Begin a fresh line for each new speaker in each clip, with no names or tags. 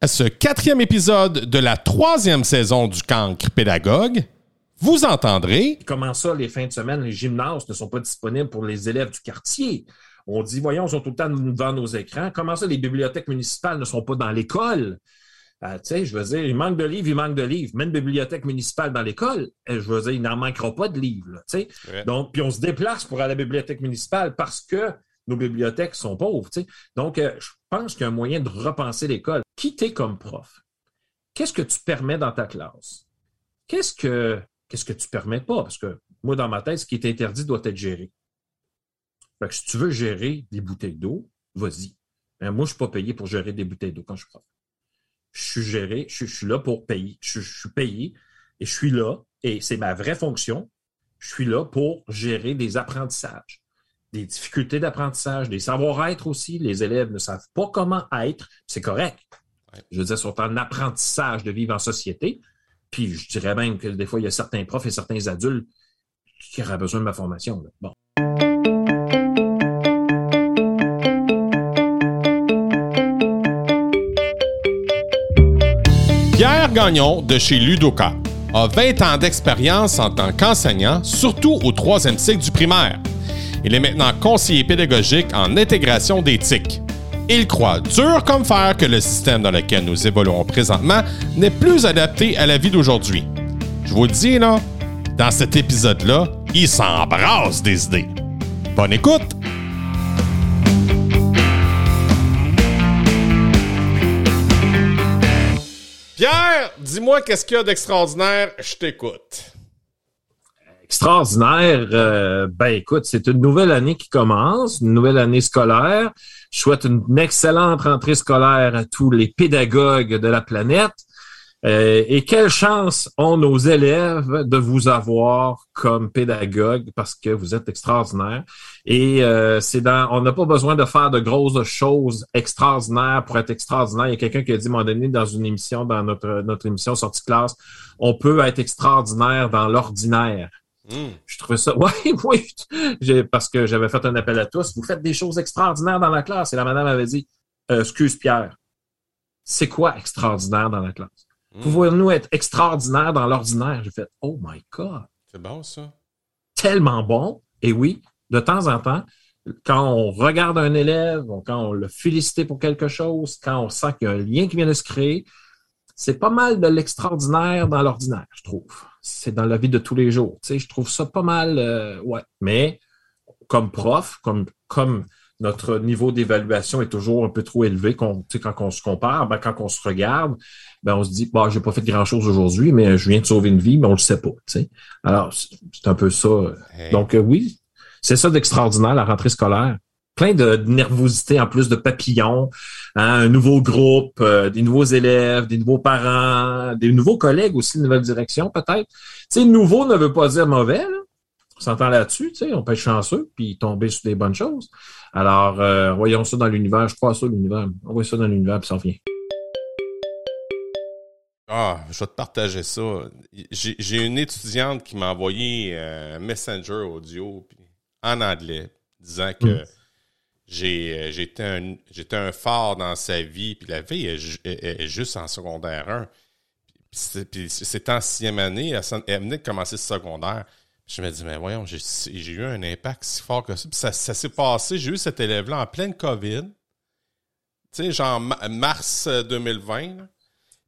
À ce quatrième épisode de la troisième saison du Cancre Pédagogue, vous entendrez.
Comment ça, les fins de semaine, les gymnases ne sont pas disponibles pour les élèves du quartier? On dit, voyons, ils sont tout le temps devant nos écrans. Comment ça, les bibliothèques municipales ne sont pas dans l'école? Euh, tu sais, je veux dire, il manque de livres, il manque de livres. Même bibliothèque municipale dans l'école, euh, je veux dire, il n'en manquera pas de livres. Tu sais. Donc, puis on se déplace pour aller à la bibliothèque municipale parce que nos bibliothèques sont pauvres. Donc, euh, je pense qu'il y a un moyen de repenser l'école. Qui comme prof? Qu'est-ce que tu permets dans ta classe? Qu'est-ce que qu'est-ce que tu permets pas? Parce que moi, dans ma tête, ce qui est interdit doit être géré. Fait que si tu veux gérer des bouteilles d'eau, vas-y. Moi, je ne suis pas payé pour gérer des bouteilles d'eau quand je suis prof. Je suis géré, je, suis là pour payer. Je, suis payé et je suis là, et c'est ma vraie fonction. Je suis là pour gérer des apprentissages, des difficultés d'apprentissage, des savoir-être aussi. Les élèves ne savent pas comment être. C'est correct. Je veux dire, sont en apprentissage de vivre en société. Puis je dirais même que des fois, il y a certains profs et certains adultes qui auraient besoin de ma formation. Là. Bon.
Pierre Gagnon de chez Ludoka a 20 ans d'expérience en tant qu'enseignant, surtout au troisième cycle du primaire. Il est maintenant conseiller pédagogique en intégration d'éthique. Il croit dur comme fer que le système dans lequel nous évoluons présentement n'est plus adapté à la vie d'aujourd'hui. Je vous le dis, là, dans cet épisode-là, il s'embrasse des idées. Bonne écoute! Pierre, dis-moi qu'est-ce qu'il y a d'extraordinaire, je t'écoute.
Extraordinaire, euh, ben écoute, c'est une nouvelle année qui commence, une nouvelle année scolaire. Je souhaite une excellente rentrée scolaire à tous les pédagogues de la planète. Euh, et quelle chance ont nos élèves de vous avoir comme pédagogue parce que vous êtes extraordinaire. Et euh, c'est dans, on n'a pas besoin de faire de grosses choses extraordinaires pour être extraordinaire. Il y a quelqu'un qui a dit, à un moment donné, dans une émission, dans notre, notre émission sortie classe, on peut être extraordinaire dans l'ordinaire. Mm. Je trouvais ça, oui, oui, parce que j'avais fait un appel à tous. Vous faites des choses extraordinaires dans la classe. Et la madame avait dit, euh, excuse Pierre, c'est quoi extraordinaire dans la classe? Mm. Pouvons-nous être extraordinaire dans l'ordinaire? J'ai fait, oh my God.
C'est bon, ça.
Tellement bon. Et oui, de temps en temps, quand on regarde un élève, quand on le félicite pour quelque chose, quand on sent qu'il y a un lien qui vient de se créer, c'est pas mal de l'extraordinaire dans l'ordinaire, je trouve. C'est dans la vie de tous les jours. Tu sais, je trouve ça pas mal, euh, ouais. Mais comme prof, comme, comme notre niveau d'évaluation est toujours un peu trop élevé quand, quand on se compare, ben, quand on se regarde, ben, on se dit, bah, j'ai pas fait grand chose aujourd'hui, mais je viens de sauver une vie, mais on le sait pas. Tu sais. Alors, c'est un peu ça. Donc, euh, oui, c'est ça d'extraordinaire, la rentrée scolaire plein de nervosité en plus de papillons, hein, un nouveau groupe, euh, des nouveaux élèves, des nouveaux parents, des nouveaux collègues aussi, une nouvelle direction peut-être. Tu sais, nouveau ne veut pas dire mauvais, là. On s'entend là-dessus, tu sais, on peut être chanceux puis tomber sur des bonnes choses. Alors, euh, voyons ça dans l'univers. Je crois ça, l'univers. On voit ça dans l'univers puis ça revient.
Ah, je vais te partager ça. J'ai une étudiante qui m'a envoyé un messenger audio en anglais disant que hmm. J'ai, euh, j'étais un, j'étais un phare dans sa vie, puis la vie est, juste en secondaire 1. Puis c'était en sixième année, elle, venait de commencer le secondaire. je me dis, mais voyons, j'ai, eu un impact si fort que ça. Puis ça, s'est passé, j'ai eu cet élève-là en pleine COVID. Tu sais, genre mars 2020. Euh,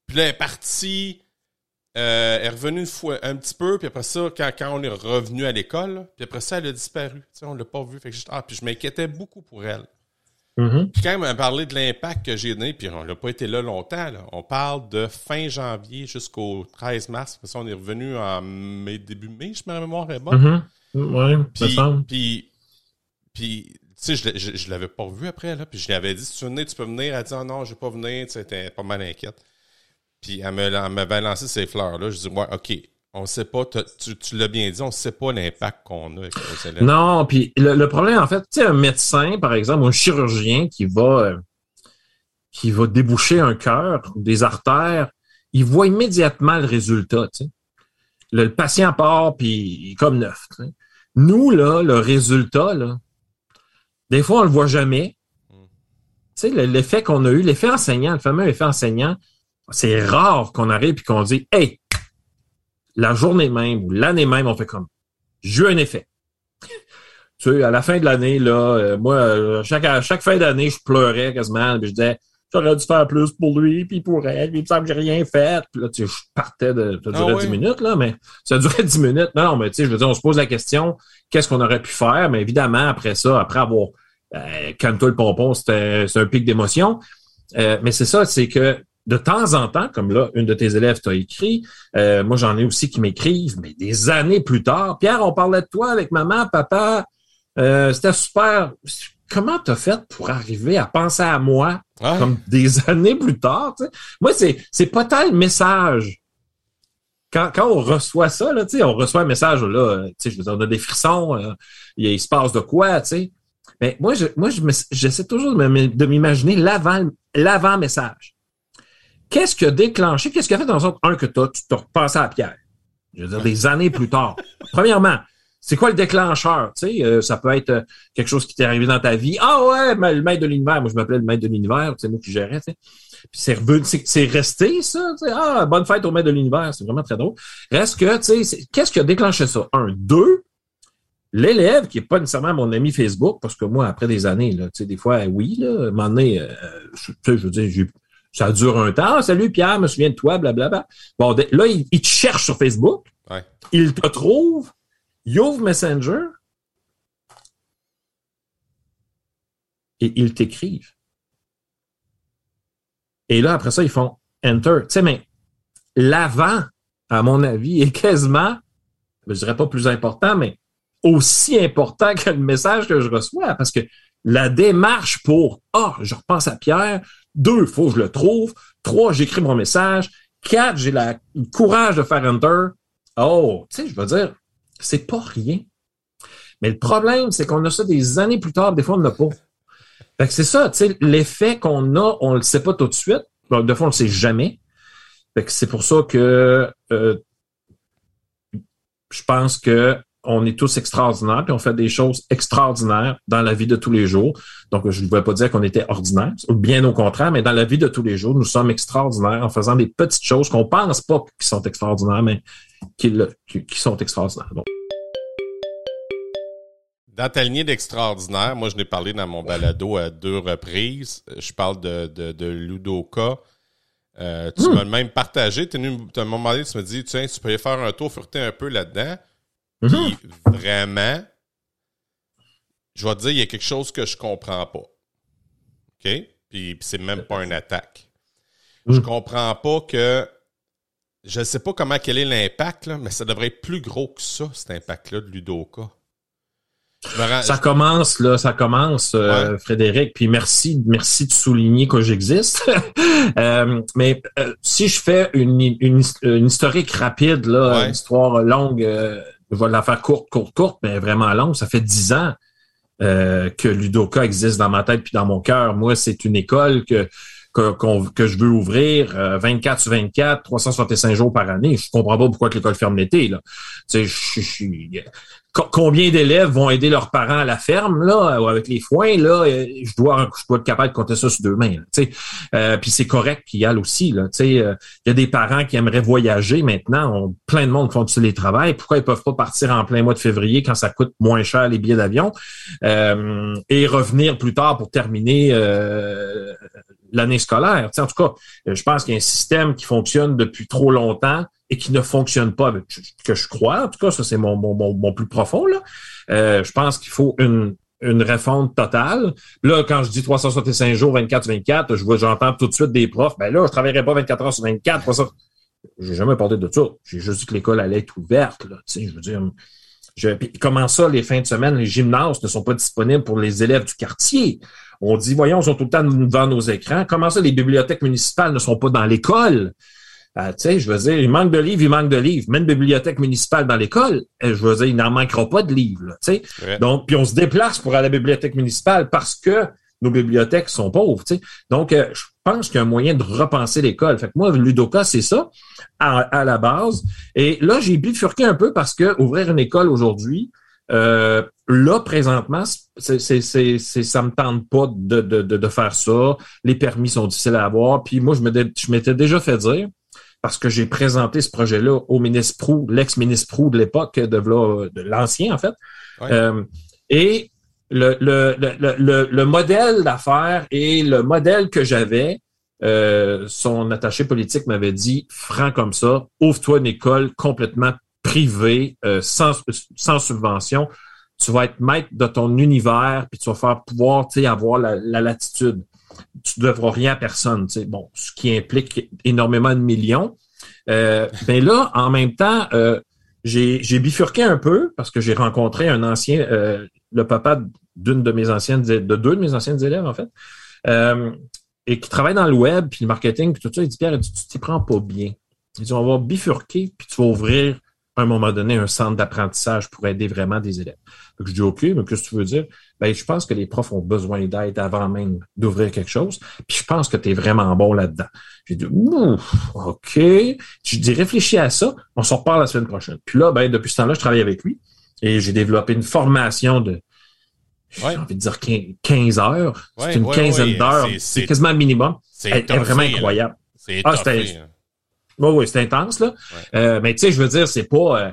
puis là, elle est partie euh, elle est revenue une fois, un petit peu, puis après ça, quand, quand on est revenu à l'école, puis après ça, elle a disparu. Tu sais, on l'a pas vu. Fait que ah, puis je m'inquiétais beaucoup pour elle.
Mm-hmm.
Puis quand elle m'a parlé de l'impact que j'ai donné, puis on n'a pas été là longtemps, là. on parle de fin janvier jusqu'au 13 mars. Après ça, on est revenu en mai, début mai, je me mémoire est bonne.
Mm-hmm. Oui,
puis, puis, puis, tu sais, je, je, je l'avais pas vu après, là. Puis je lui avais dit, si tu veux tu peux venir. Elle a dit, oh, non, je vais pas venir. Tu sais, pas mal inquiète. Puis elle m'avait lancé ces fleurs-là. Je dis, ouais, OK, on ne sait pas, tu, l'as bien dit, on ne sait pas l'impact qu'on a avec
les Non, puis le, problème, en fait, tu sais, un médecin, par exemple, un chirurgien qui va, euh, qui va déboucher un cœur ou des artères, il voit immédiatement le résultat, tu sais. Le, patient part, puis il est comme neuf. Nous, là, le résultat, là, des fois, on le voit jamais. Hmm. sais, l'effet qu'on a eu, l'effet enseignant, le fameux effet enseignant, c'est rare qu'on arrive et qu'on dit, hey, la journée même ou l'année même, on fait comme, j'ai eu un effet. tu sais, à la fin de l'année, là, euh, moi, euh, chaque, à chaque fin d'année, je pleurais quasiment, puis je disais, j'aurais dû faire plus pour lui, puis pour elle, puis il me semble que j'ai rien fait. Puis là, tu sais, je partais de, ça durait
Ah
10
oui?
minutes, là, mais ça durait 10 minutes. Non, non, mais tu sais, je veux dire, on se pose la question, qu'est-ce qu'on aurait pu faire? Mais évidemment, après ça, après avoir, euh, calme-toi le pompon, c'était c'est un pic d'émotion. Euh, mais c'est ça, c'est que de temps en temps, comme là, une de tes élèves t'a écrit, euh, moi j'en ai aussi qui m'écrivent, mais des années plus tard, Pierre, on parlait de toi avec maman, papa, euh, c'était super. Comment t'as fait pour arriver à penser à moi
Ouais.
comme des années plus tard? Moi, c'est c'est pas tant le message. Quand, quand on reçoit ça, là, on reçoit un message, là, je veux dire, on a des frissons, euh, il, il se passe de quoi, tu sais? Mais moi, je, moi, je me- j'essaie toujours de m'imaginer l'avant, l'avant-message. Qu'est-ce qui a déclenché, qu'est-ce qui a fait dans sens, un, que t'as- tu t'as repensé à Pierre? Je veux dire, des années plus tard. Premièrement, c'est quoi le déclencheur? Tu sais, euh, ça peut être euh, quelque chose qui t'est arrivé dans ta vie. Ah ouais, mais le maître de l'univers. Moi, je m'appelais le maître de l'univers. C'est moi qui gérais, tu sais. Puis c'est revenu, c'est, resté, ça. tu sais. Ah, bonne fête au maître de l'univers. C'est vraiment très drôle. Reste que, tu sais, qu'est-ce qui a déclenché ça? Un. Deux, l'élève, qui est pas nécessairement mon ami Facebook, parce que moi, après des années, là, tu sais, des fois, oui, là, à un moment donné, euh, tu sais, je veux dire, j'ai- ça dure un temps. Ah, salut Pierre, je me souviens de toi, blablabla. Bon, là, il, il te cherche sur Facebook.
Ouais.
Il te trouve. Il ouvre Messenger. Et ils t'écrivent. Et là, après ça, ils font Enter. Tu sais, mais l'avant, à mon avis, est quasiment, je dirais pas plus important, mais aussi important que le message que je reçois. Parce que la démarche pour Ah, je repense à Pierre. Deux, faut que je le trouve. Trois, j'écris mon message. Quatre, j'ai la- le courage de faire Enter. Oh, tu sais, je veux dire, c'est pas rien. Mais le problème, c'est qu'on a ça des années plus tard, des fois, on n'a pas. Fait que c'est ça, tu sais, l'effet qu'on a, on le sait pas tout de suite. Des fois, on le sait jamais. Fait que c'est pour ça que euh, je pense que on est tous extraordinaires, puis on fait des choses extraordinaires dans la vie de tous les jours. Donc, je ne voulais pas dire qu'on était ordinaire, bien au contraire, mais dans la vie de tous les jours, nous sommes extraordinaires en faisant des petites choses qu'on pense pas qui sont extraordinaires, mais qui, le- qui- qui sont extraordinaires. Donc,
Dans ta lignée d'extraordinaire, moi, je n'ai parlé dans mon balado à deux reprises. Je parle de, de, de Ludoka. Euh, tu m'as même partagé. Tu à un moment donné, tu me dis, tiens, tu peux aller faire un tour, fureter un peu là-dedans. Puis vraiment, je vais te dire, il y a quelque chose que je comprends pas. OK? Puis, c'est même pas une attaque. Je
Mm.
comprends pas que. Je sais pas comment quel est l'impact, mais ça devrait être plus gros que ça, cet impact-là de Ludoka. Rends-
Ça commence, là, ça commence, euh. Frédéric, puis merci, merci de souligner que j'existe. Euh, mais euh, si je fais une, une, une historique rapide, là,
Ouais.
une histoire longue, je vais la faire courte, courte, courte, mais vraiment longue. Ça fait dix ans euh, que Ludoka existe dans ma tête puis dans mon cœur. Moi, c'est une école que que, que je veux ouvrir euh, 24 sur 24, 365 jours par année. Je comprends pas pourquoi que l'école ferme l'été. Là. Tu sais, je- je- co- combien d'élèves vont aider leurs parents à la ferme là, ou avec les foins là euh, Je dois, je dois être capable de compter ça sur deux mains. Euh, puis c'est correct qu'il y a aussi. Euh, il y a des parents qui aimeraient voyager maintenant. Plein de monde font du télétravail. Pourquoi ils peuvent pas partir en plein mois de février quand ça coûte moins cher les billets d'avion euh, et revenir plus tard pour terminer euh, l'année scolaire. Tu sais, en tout cas, euh, je pense qu'il y a un système qui fonctionne depuis trop longtemps et qui ne fonctionne pas, que je crois. En tout cas, ça, c'est mon, plus profond. Là. Euh, je pense qu'il faut une, une totale. Là, quand je dis 365 jours, 24 sur 24, je vois, j'entends tout de suite des profs. Ben là, je travaillerai pas 24 heures sur 24. 300... J'ai jamais parlé de ça. J'ai juste dit que l'école allait être ouverte. Là. Tu sais, je veux dire, comment ça, les fins de semaine, les gymnases ne sont pas disponibles pour les élèves du quartier? On dit, voyons, ils sont tout le temps devant nos écrans. Comment ça, les bibliothèques municipales ne sont pas dans l'école? Euh, tu sais, je veux dire, il manque de livres, il manque de livres. Même bibliothèque municipale dans l'école, euh, je veux dire, il n'en manquera pas de livres. là, tu sais.
Ouais.
Donc, puis on se déplace pour aller à la bibliothèque municipale parce que nos bibliothèques sont pauvres. tu sais. Donc, euh, je pense qu'il y a un moyen de repenser l'école. Fait que moi, Ludoka, c'est ça à, à la base. Et là, j'ai bifurqué un peu parce que ouvrir une école aujourd'hui, euh, là, présentement, c'est, c'est, c'est, ça me tente pas de, de, de, faire ça. Les permis sont difficiles à avoir. Puis moi, je, me, je m'étais déjà fait dire, parce que j'ai présenté ce projet-là au ministre Prou, l'ex-ministre Prou de l'époque, de, de l'ancien, en fait. Euh, et le, le, le, le, modèle d'affaires et le modèle que j'avais, euh, son attaché politique m'avait dit, franc comme ça, ouvre-toi une école complètement privée, euh, sans, sans subvention. Tu vas être maître de ton univers, puis tu vas faire pouvoir avoir la, la latitude. Tu ne devras rien à personne. Bon, ce qui implique énormément de millions. Euh, ben là, en même temps, euh, j'ai bifurqué un peu parce que j'ai rencontré un ancien, euh, le papa d'une de mes anciennes, de deux de mes anciennes élèves, en fait, euh, et qui travaille dans le web, puis le marketing, puis tout ça. Il dit, Pierre, tu t'y prends pas bien. Il dit, on va bifurquer, puis tu vas ouvrir à un moment donné un centre d'apprentissage pour aider vraiment des élèves. Donc, je dis, OK, mais qu'est-ce que tu veux dire? Ben, je pense que les profs ont besoin d'aide avant même d'ouvrir quelque chose. Puis je pense que tu es vraiment bon là-dedans. J'ai dit, OK. Je dis, réfléchis à ça. On s'en reparle la semaine prochaine. Puis là, ben, depuis ce temps-là, je travaille avec lui et j'ai développé une formation de, j'ai envie de dire 15 heures. c'est une quinzaine d'heures. C'est quasiment le minimum. C'est vraiment incroyable.
C'est ah,
oui, oui, c'est intense, là. Euh, mais tu sais, je veux dire, c'est pas. Euh,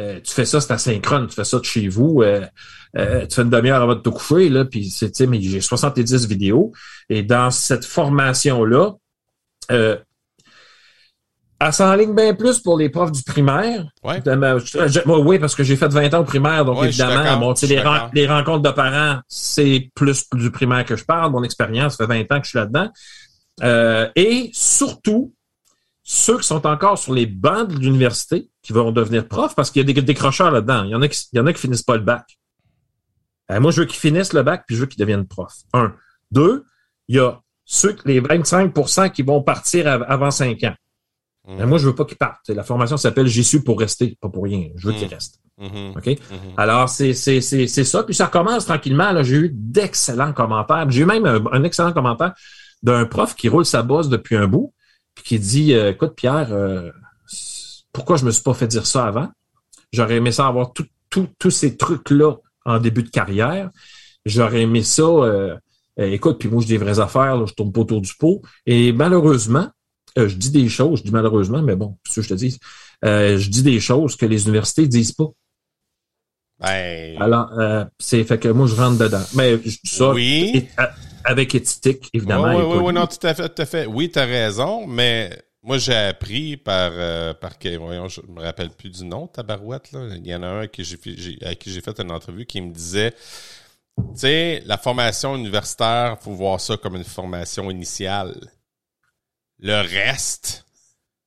euh, tu fais ça, c'est asynchrone, tu fais ça de chez vous, tu fais une demi-heure avant de te coucher, là, puis c'est, tu sais, mais j'ai 70 vidéos. Et dans cette formation-là, euh, elle s'enligne bien plus pour les profs du primaire.
Ouais.
oui, parce que j'ai fait 20 ans au primaire, donc évidemment, bon, les, les, rencontres de parents, c'est plus du primaire que je parle. Mon expérience, ça fait 20 ans que je suis là-dedans. et surtout, ceux qui sont encore sur les bancs de l'université, qui vont devenir profs, parce qu'il y a des décrocheurs là-dedans. Il y en a qui, il y en a qui finissent pas le bac. Euh, moi, je veux qu'ils finissent le bac, puis je veux qu'ils deviennent profs. Un. Deux, il y a ceux, les 25% qui vont partir avant 5 ans. Euh, moi, je veux pas qu'ils partent. La formation s'appelle J'y suis pour rester, pas pour rien. Je veux qu'ils restent. OK? Mm-hmm. Alors, c'est, ça. Puis ça commence tranquillement. J'ai eu d'excellents commentaires. J'ai eu même un, un excellent commentaire d'un prof qui roule sa bosse depuis un bout qui dit euh, Écoute, Pierre, euh, pourquoi je me suis pas fait dire ça avant? J'aurais aimé ça avoir tous ces trucs-là en début de carrière. J'aurais aimé ça. Euh, écoute, puis moi, je dis des vraies affaires, là, je tourne pas autour du pot. Et malheureusement, je dis des choses, je dis malheureusement, mais bon, c'est ce que je te dis. je dis des choses que les universités disent pas.
Ben...
Alors, c'est fait que moi, je rentre dedans. Mais ça,
oui
avec éthique, évidemment.
Oui, oui, oui, non, tout à fait, tout à fait. Oui, tu as raison, mais moi, j'ai appris par, euh, par voyons, je me rappelle plus du nom, Tabarouette, là. Il y en a un qui j'ai, à qui j'ai fait une entrevue qui me disait, tu sais, la formation universitaire, faut voir ça comme une formation initiale. Le reste,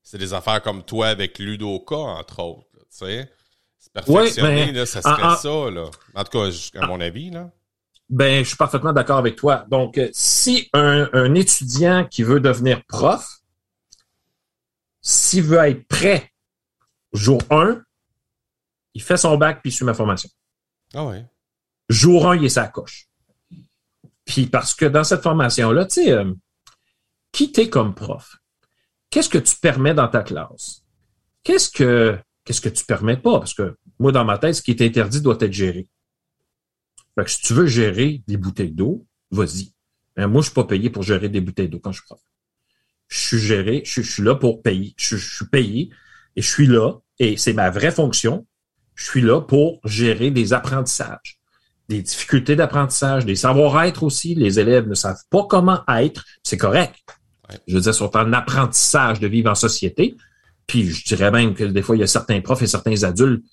c'est des affaires comme toi avec Ludoka, entre autres, tu sais. C'est perfectionné, là, ça serait ça, là. En tout cas, à mon avis, là.
Ben, je suis parfaitement d'accord avec toi. Donc, euh, si un, étudiant qui veut devenir prof, s'il veut être prêt jour 1, il fait son bac puis il suit ma formation.
Ah ouais.
Jour 1, il est sa coche. Puis parce que dans cette formation-là, tu sais, euh, qui t'es comme prof? Qu'est-ce que tu permets dans ta classe? Qu'est-ce que qu'est-ce que tu permets pas? Parce que moi, dans ma tête, ce qui est interdit doit être géré. Fait que si tu veux gérer des bouteilles d'eau, vas-y. Mais moi, je suis pas payé pour gérer des bouteilles d'eau quand je suis prof. Je suis géré, je, suis là pour payer. Je, suis payé et je suis là, et c'est ma vraie fonction. Je suis là pour gérer des apprentissages, des difficultés d'apprentissage, des savoir-être aussi. Les élèves ne savent pas comment être. C'est correct. Je veux dire, sont en apprentissage de vivre en société. Puis je dirais même que des fois, il y a certains profs et certains adultes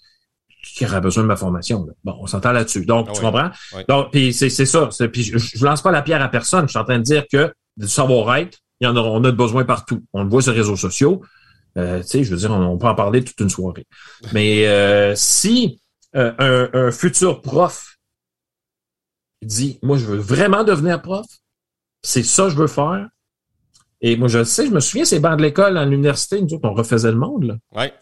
qui aurait besoin de ma formation. Bon, on s'entend là-dessus. Donc, ah tu comprends? Donc, puis c'est, ça. Puis je, je lance pas la pierre à personne. Je suis en train de dire que du savoir-être, il y en a, on a besoin partout. On le voit sur les réseaux sociaux. Euh, tu sais, je veux dire, on, peut en parler toute une soirée. Mais euh, si euh, un, un, futur prof dit, moi, je veux vraiment devenir prof, c'est ça que je veux faire. Et moi, je le sais, je me souviens, ces bancs de l'école à l'université, nous autres, on refaisait le monde. Là.
Ouais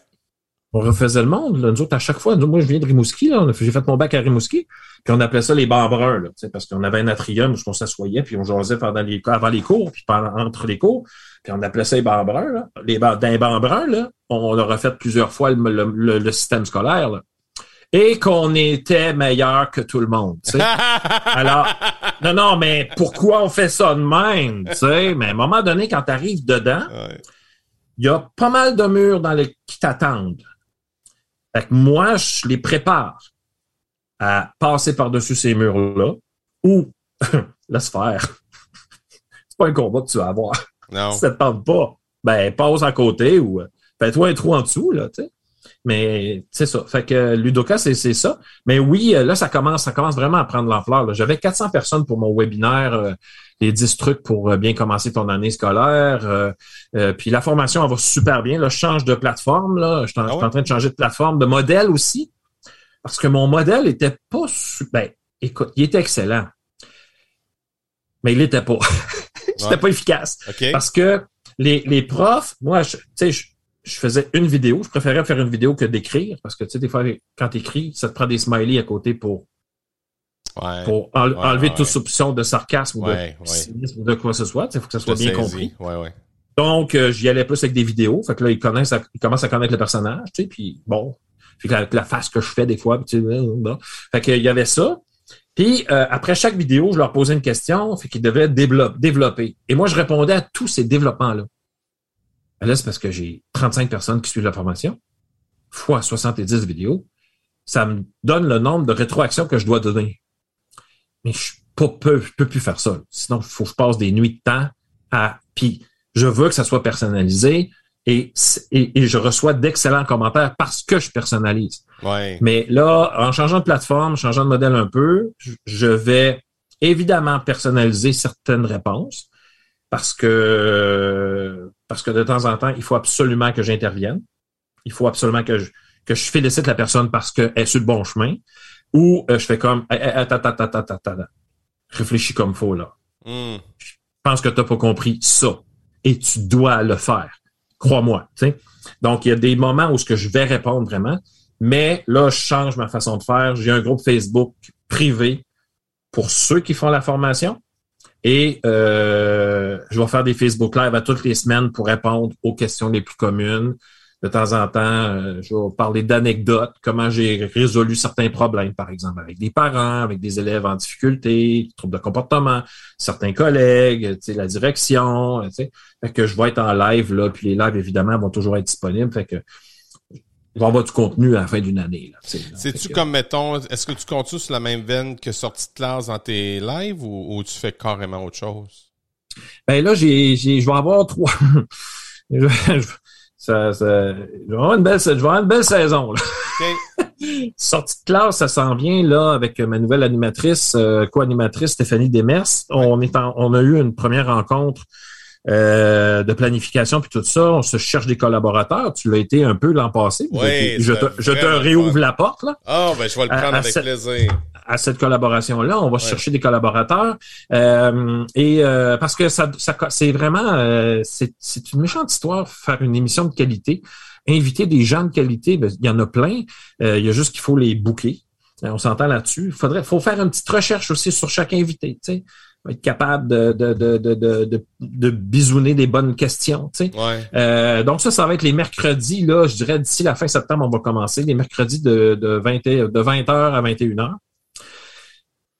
on refaisait le monde. Là. Nous autres, à chaque fois, moi, je viens de Rimouski, j'ai fait mon bac à Rimouski, puis on appelait ça les bancs bruns, là, parce qu'on avait un atrium où on s'assoyait, puis on jasait pendant les, avant les cours, puis pendant, entre les cours, puis on appelait ça les bancs bruns. Là. Les dans les bancs bruns, là, on, leur a fait plusieurs fois le, le, système scolaire. Là. et qu'on était meilleur que tout le monde. Tu sais. Alors, non, non, mais pourquoi on fait ça de même? Tu sais? Mais à un moment donné, quand tu arrives dedans, il y a pas mal de murs dans les qui t'attendent. Fait que moi, je les prépare à passer par-dessus ces murs-là ou laisse faire. C'est pas un combat que tu vas avoir.
Non.
si ça te tente pas, ben passe à côté ou fais-toi un trou en dessous, là, tu sais. Mais c'est ça. Fait que Ludoka, c'est ça. Mais oui, là, ça commence, ça commence vraiment à prendre l'ampleur. J'avais 400 personnes pour mon webinaire, euh, les 10 trucs pour euh, bien commencer ton année scolaire. Euh, puis la formation, elle va super bien. Là, je change de plateforme. Là. Je suis en,
Ah ouais?
en train de changer de plateforme, de modèle aussi. Parce que mon modèle était pas super. Ben, écoute, il était excellent. Mais il l'était pas. C'était
Ouais.
pas efficace.
OK.
Parce que les, les profs, moi, tu sais, je, je faisais une vidéo. Je préférais faire une vidéo que d'écrire parce que, tu sais, des fois, quand tu écris, ça te prend des smileys à côté pour,
Ouais.
pour en-
Ouais,
enlever
ouais,
toute soupçon de sarcasme ou de cynisme ou de quoi que ce soit. Il faut que ça soit bien compris. Donc, euh, j'y allais plus avec des vidéos. Fait que là, ils, connaissent, ils commencent à connaître le personnage, tu sais, puis bon. Puis la, la face que je fais des fois, tu sais, bon. Fait qu'il y avait ça. Puis euh, après chaque vidéo, je leur posais une question, fait qu'ils devaient développer, développer. Et moi, je répondais à tous ces développements-là. Ben Là, c'est parce que j'ai 35 personnes qui suivent la formation, fois 70 vidéos. Ça me donne le nombre de rétroactions que je dois donner. Mais je peux, peux, je peux plus faire ça. Sinon, il faut que je passe des nuits de temps à... Puis je veux que ça soit personnalisé et, et, et je reçois d'excellents commentaires parce que je personnalise.
Ouais.
Mais là, en changeant de plateforme, changeant de modèle un peu, je- je vais évidemment personnaliser certaines réponses parce que parce que de temps en temps, il faut absolument que j'intervienne. Il faut absolument que je, que je félicite la personne parce qu'elle est sur le bon chemin. Ou euh, je fais comme Hey, hey, attends, attends, attends, attends, attends. Réfléchis comme faut là.
Hmm.
Je pense que tu n'as pas compris ça. Et tu dois le faire. Crois-moi. Donc, il y a des moments où ce que je vais répondre vraiment, mais là, je change ma façon de faire. J'ai un groupe Facebook privé pour ceux qui font la formation. Et euh, je vais faire des Facebook Live à toutes les semaines pour répondre aux questions les plus communes. De temps en temps, euh, je vais parler d'anecdotes, comment j'ai résolu certains problèmes, par exemple, avec des parents, avec des élèves en difficulté, troubles de comportement, certains collègues, tu sais, la direction, tu sais. Fait que je vais être en live, là, puis les lives, évidemment, vont toujours être disponibles. Fait que il va y avoir du contenu à la fin d'une année.
C'est-tu comme, mettons, est-ce que tu continues sur la même veine que sortie de classe dans tes lives ou, ou tu fais carrément autre chose?
Ben là, j'ai, j'ai, je vais avoir trois. je, je- ça, ça- je vais avoir une belle, je vais avoir une belle saison. Là.
OK.
Sortie de classe, ça s'en vient là avec ma nouvelle animatrice, euh, co-animatrice Stéphanie Demers. On est en- on a eu une première rencontre euh, de planification puis tout ça. On se cherche des collaborateurs. Tu l'as été un peu l'an passé.
Oui,
je te, je te réouvre
fun.
la porte là.
Ah, ben, je vais le prendre
à
avec plaisir.
À cette collaboration-là. On va chercher des collaborateurs. Euh, et euh, parce que ça, ça c'est vraiment euh, c'est, c'est une méchante histoire faire une émission de qualité. Inviter des gens de qualité, ben, il y en a plein. Euh, il y a juste qu'il faut les. Euh, On s'entend là-dessus. Il faudrait faut faire une petite recherche aussi sur chaque invité. Tu sais. Être capable de, de, de, de, de, de, bisouner des bonnes questions. Tu sais.
Ouais.
Euh, donc ça, ça va être les mercredis, là, je dirais d'ici la fin septembre, on va commencer, les mercredis de, de, 20, et- de 20h à 21h.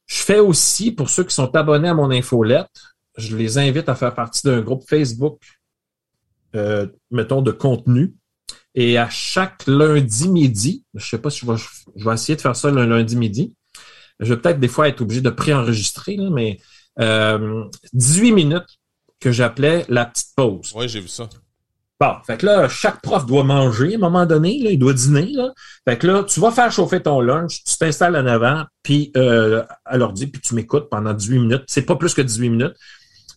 Je fais aussi, pour ceux qui sont abonnés à mon infolette, je les invite à faire partie d'un groupe Facebook, euh, mettons, de contenu. Et à chaque lundi midi, je sais pas si je vais, je vais essayer de faire ça le lundi midi. Je vais peut-être des fois être obligé de préenregistrer, mais euh, 18 minutes que j'appelais la petite pause.
Ouais, j'ai vu ça.
Bon, fait que là, chaque prof doit manger à un moment donné, là, il doit dîner. Là. Fait que là, tu vas faire chauffer ton lunch, tu t'installes en avant, puis euh, à l'ordi, puis tu m'écoutes pendant 18 minutes. C'est pas plus que 18 minutes.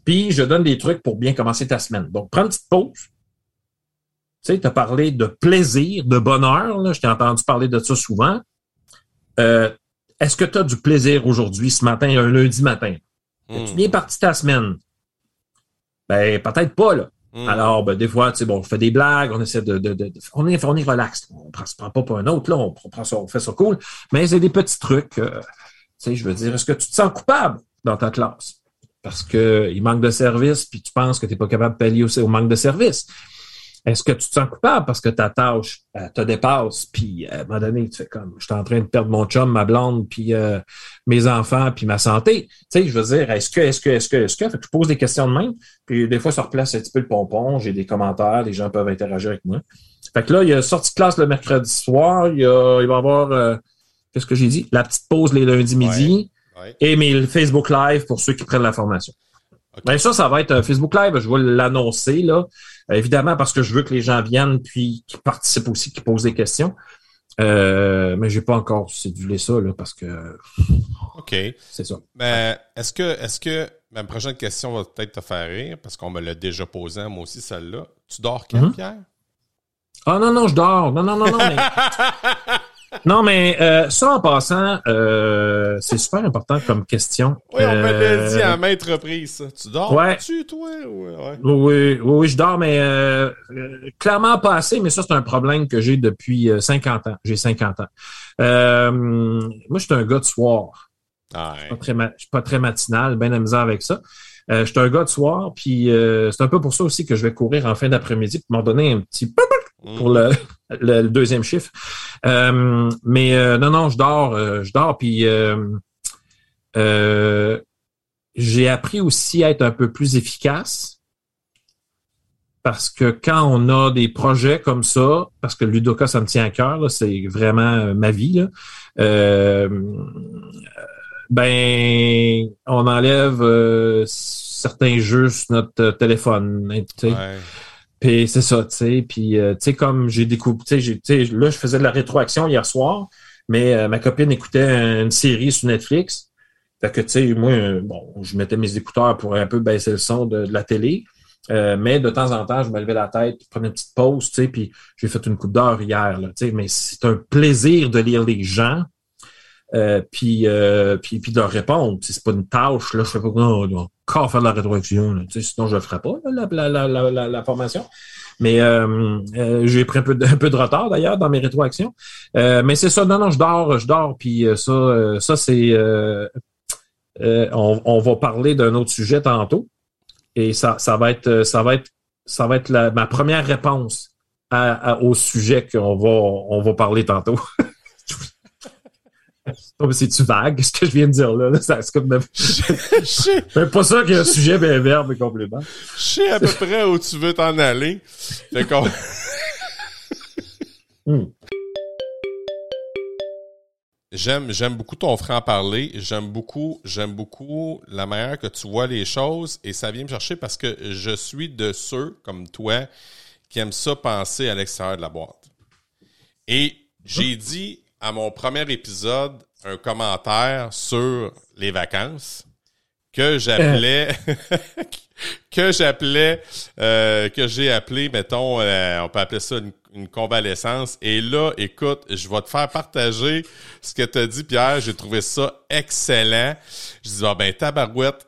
Puis je donne des trucs pour bien commencer ta semaine. Donc, prends une petite pause. Tu sais, tu as parlé de plaisir, de bonheur. Là. Je t'ai entendu parler de ça souvent. Euh, Est-ce que tu as du plaisir aujourd'hui, ce matin, un lundi matin?
Hmm.
Tu bien parti ta semaine? Ben, peut-être pas, là.
Hmm.
Alors, ben, des fois, tu sais, bon, on fait des blagues, on essaie de, de, de, on est, on est relax. On prend, se prend pas pour un autre, là, on, prend ça, on fait ça cool. Mais c'est des petits trucs, euh, tu sais, je veux dire, est-ce que tu te sens coupable dans ta classe? Parce que il manque de service, puis tu penses que tu n'es pas capable de pallier au, au manque de service. Est-ce que tu te sens coupable parce que ta tâche euh, te dépasse, puis à un moment donné, tu fais comme, je suis en train de perdre mon chum, ma blonde, puis euh, mes enfants, puis ma santé. Tu sais, je veux dire, est-ce que, est-ce que, est-ce que, est-ce que, fait que je pose des questions de même, puis des fois, ça replace un petit peu le pompon, j'ai des commentaires, les gens peuvent interagir avec moi. Fait que là, il y a sortie de classe le mercredi soir, il, y a, il va y avoir, euh, qu'est-ce que j'ai dit? La petite pause les lundis midi,
Ouais.
et mes Facebook Live pour ceux qui prennent la formation.
Ok.
Ben ça, ça va être un Facebook Live. Je vais l'annoncer là, Euh, évidemment parce que je veux que les gens viennent puis qu'ils participent aussi, qu'ils posent des questions. Euh, mais j'ai pas encore cédulé ça là parce que
OK.
c'est ça.
Mais est-ce que, est-ce que ma prochaine question va peut-être te faire rire parce qu'on me l'a déjà posé, moi aussi, celle-là. Tu dors quand,
Mhm.
Pierre?
Ah non non, je dors. Non non non non. Mais, non mais euh, ça en passant, euh, c'est super important comme question.
Oui, on me l'a
Euh,
dit à maintes reprises, ça. Tu dors?
Ouais.
Toi? Ouais. ouais.
Oui, oui, oui, je dors, mais euh, euh, clairement pas assez, mais ça, c'est un problème que j'ai depuis euh, 50 ans. J'ai 50 ans. Euh, moi, je suis un gars de soir.
Ah,
Je je suis pas très matinal, bien amusant avec ça. Euh, je suis un gars de soir, puis euh, c'est un peu pour ça aussi que je vais courir en fin d'après-midi pour m'en donner un petit. Pour le, deuxième chiffre. Euh, mais euh, non, non, je dors, euh, je dors, puis j'ai appris aussi à être un peu plus efficace parce que quand on a des projets comme ça, parce que Ludoka, ça me tient à cœur, c'est vraiment ma vie, ben, on enlève certains jeux sur notre téléphone. Puis c'est ça, tu sais. Puis, euh, tu sais, comme j'ai découvert, tu sais, là, je faisais de la rétroaction hier soir, mais euh, ma copine écoutait une série sur Netflix. Fait que, tu sais, moi, bon, je mettais mes écouteurs pour un peu baisser le son de, la télé. Euh, mais de temps en temps, je me levais la tête, je prenais une petite pause, tu sais, puis j'ai fait une coupe d'heure hier, tu sais. Mais c'est un plaisir de lire les gens. Euh, puis, euh, de leur répondre. C'est pas une tâche. Là, je fais pas non, non, encore faire de la rétroaction. Sinon, je ne ferais pas là, la, la, la, la, formation. Mais euh, euh, j'ai pris un peu, de, un peu de retard d'ailleurs dans mes rétroactions. Euh, mais c'est ça, non, non, je dors, je dors. Puis ça, ça c'est. on, on va parler d'un autre sujet tantôt. Et ça, ça va être, ça va être, ça va être ma première réponse à- au sujet qu'on va, on va parler tantôt. Mais C'est-tu vague, ce que je viens de dire là? là? Ça, c'est comme même pas ça qu'il y a un sujet bien verbe et complément.
je sais à peu près où tu veux t'en aller.
Hmm.
J'aime, j'aime beaucoup ton franc-parler. J'aime beaucoup, j'aime beaucoup la manière que tu vois les choses et ça vient me chercher parce que je suis de ceux, comme toi, qui aiment ça penser à l'extérieur de la boîte. Et j'ai dit à mon premier épisode un commentaire sur les vacances que j'appelais que j'appelais euh, que j'ai appelé mettons euh, on peut appeler ça une, une convalescence. Et là écoute je vais te faire partager ce que tu as dit Pierre. J'ai trouvé ça excellent. Je dis ah ben tabarouette.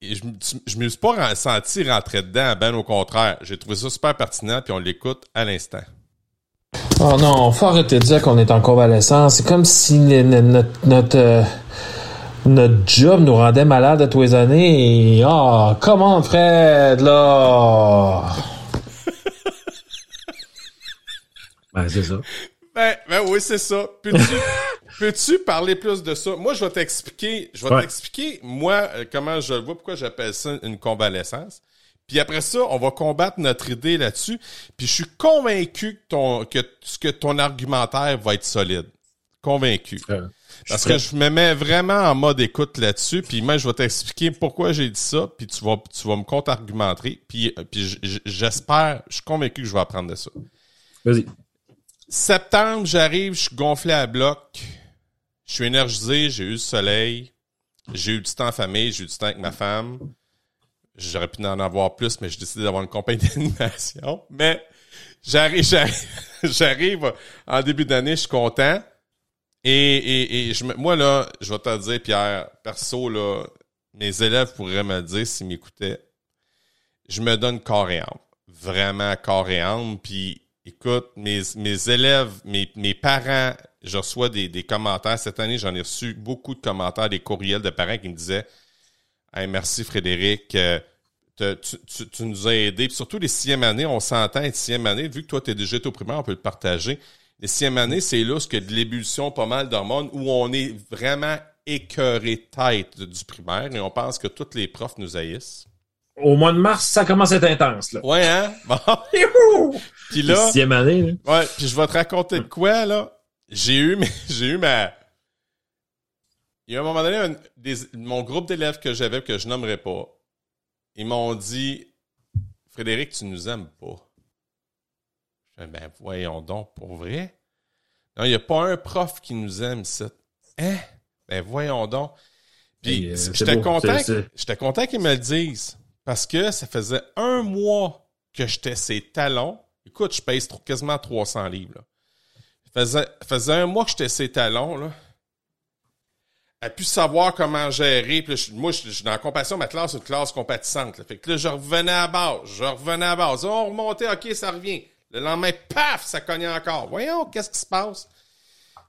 Et je, me- je me suis pas senti rentrer dedans ben au contraire. J'ai trouvé ça super pertinent puis on l'écoute à l'instant
Oh non, faut arrêter de dire qu'on est en convalescence. C'est comme si notre, notre, euh, notre job nous rendait malade à tous les années. Oh, comment Fred, là?
Ben, c'est ça.
Ben, ben oui, c'est ça. Peux-tu, peux-tu parler plus de ça? Moi, je vais t'expliquer, je vais
Ouais.
t'expliquer, moi, euh, comment je le vois, pourquoi j'appelle ça une convalescence. Puis après ça, on va combattre notre idée là-dessus. Puis je suis convaincu que ton, que, que ton argumentaire va être solide. Convaincu.
Euh,
Parce que je me mets vraiment en mode écoute là-dessus, puis moi je vais t'expliquer pourquoi j'ai dit ça, puis tu vas tu vas me contre-argumenter, puis j- j'espère, je suis convaincu que je vais apprendre de ça.
Vas-y.
Septembre, j'arrive, je suis gonflé à bloc, je suis énergisé, j'ai eu le soleil, j'ai eu du temps en famille, j'ai eu du temps avec ma femme. J'aurais pu en avoir plus, mais j'ai décidé d'avoir une compagnie d'animation. Mais j'arrive, j'arrive, en début d'année, je suis content. Et, et, et je moi, là, je vais te dire, Pierre, perso, là, mes élèves pourraient me dire s'ils m'écoutaient. Je me donne corps et âme. Vraiment corps et âme. Puis, écoute, mes, mes élèves, mes, mes parents, je reçois des, des commentaires. Cette année, j'en ai reçu beaucoup de commentaires, des courriels de parents qui me disaient Hey, merci Frédéric. Euh, tu, tu, tu, nous as aidés. Puis surtout les sixième années, on s'entend être sixième année. Vu que toi, tu es déjà au primaire, on peut le partager. Les sixième années, c'est là ce que de l'ébullition pas mal d'hormones où on est vraiment écœuré tête du primaire et on pense que tous les profs nous haïssent.
Au mois de mars, ça commence à être intense, là.
Ouais, hein? Bon. puis là.
Sixième année, là.
Ouais, puis je vais te raconter de quoi, là. J'ai eu, j'ai eu ma. Il y a un moment donné, mon groupe d'élèves que j'avais, que je nommerai pas, ils m'ont dit Frédéric, tu nous aimes pas. Je dis, ben voyons donc, pour vrai? Non, il n'y a pas un prof qui nous aime, ça. Hein? Ben voyons donc. Puis euh, j'étais content, j'étais content qu'ils me le disent. Parce que ça faisait un mois que j'étais ses talons. Écoute, je pèse quasiment 300 livres. Là. Faisait, faisait un mois que j'étais ses talons. Là a pu savoir comment gérer. Puis moi, je, suis dans la compassion, ma classe, une classe compatissante. Là. Fait que là, je revenais à base. Je revenais à base. On remontait, OK, ça revient. Le lendemain, paf, ça cognait encore. Voyons, qu'est-ce qui se passe?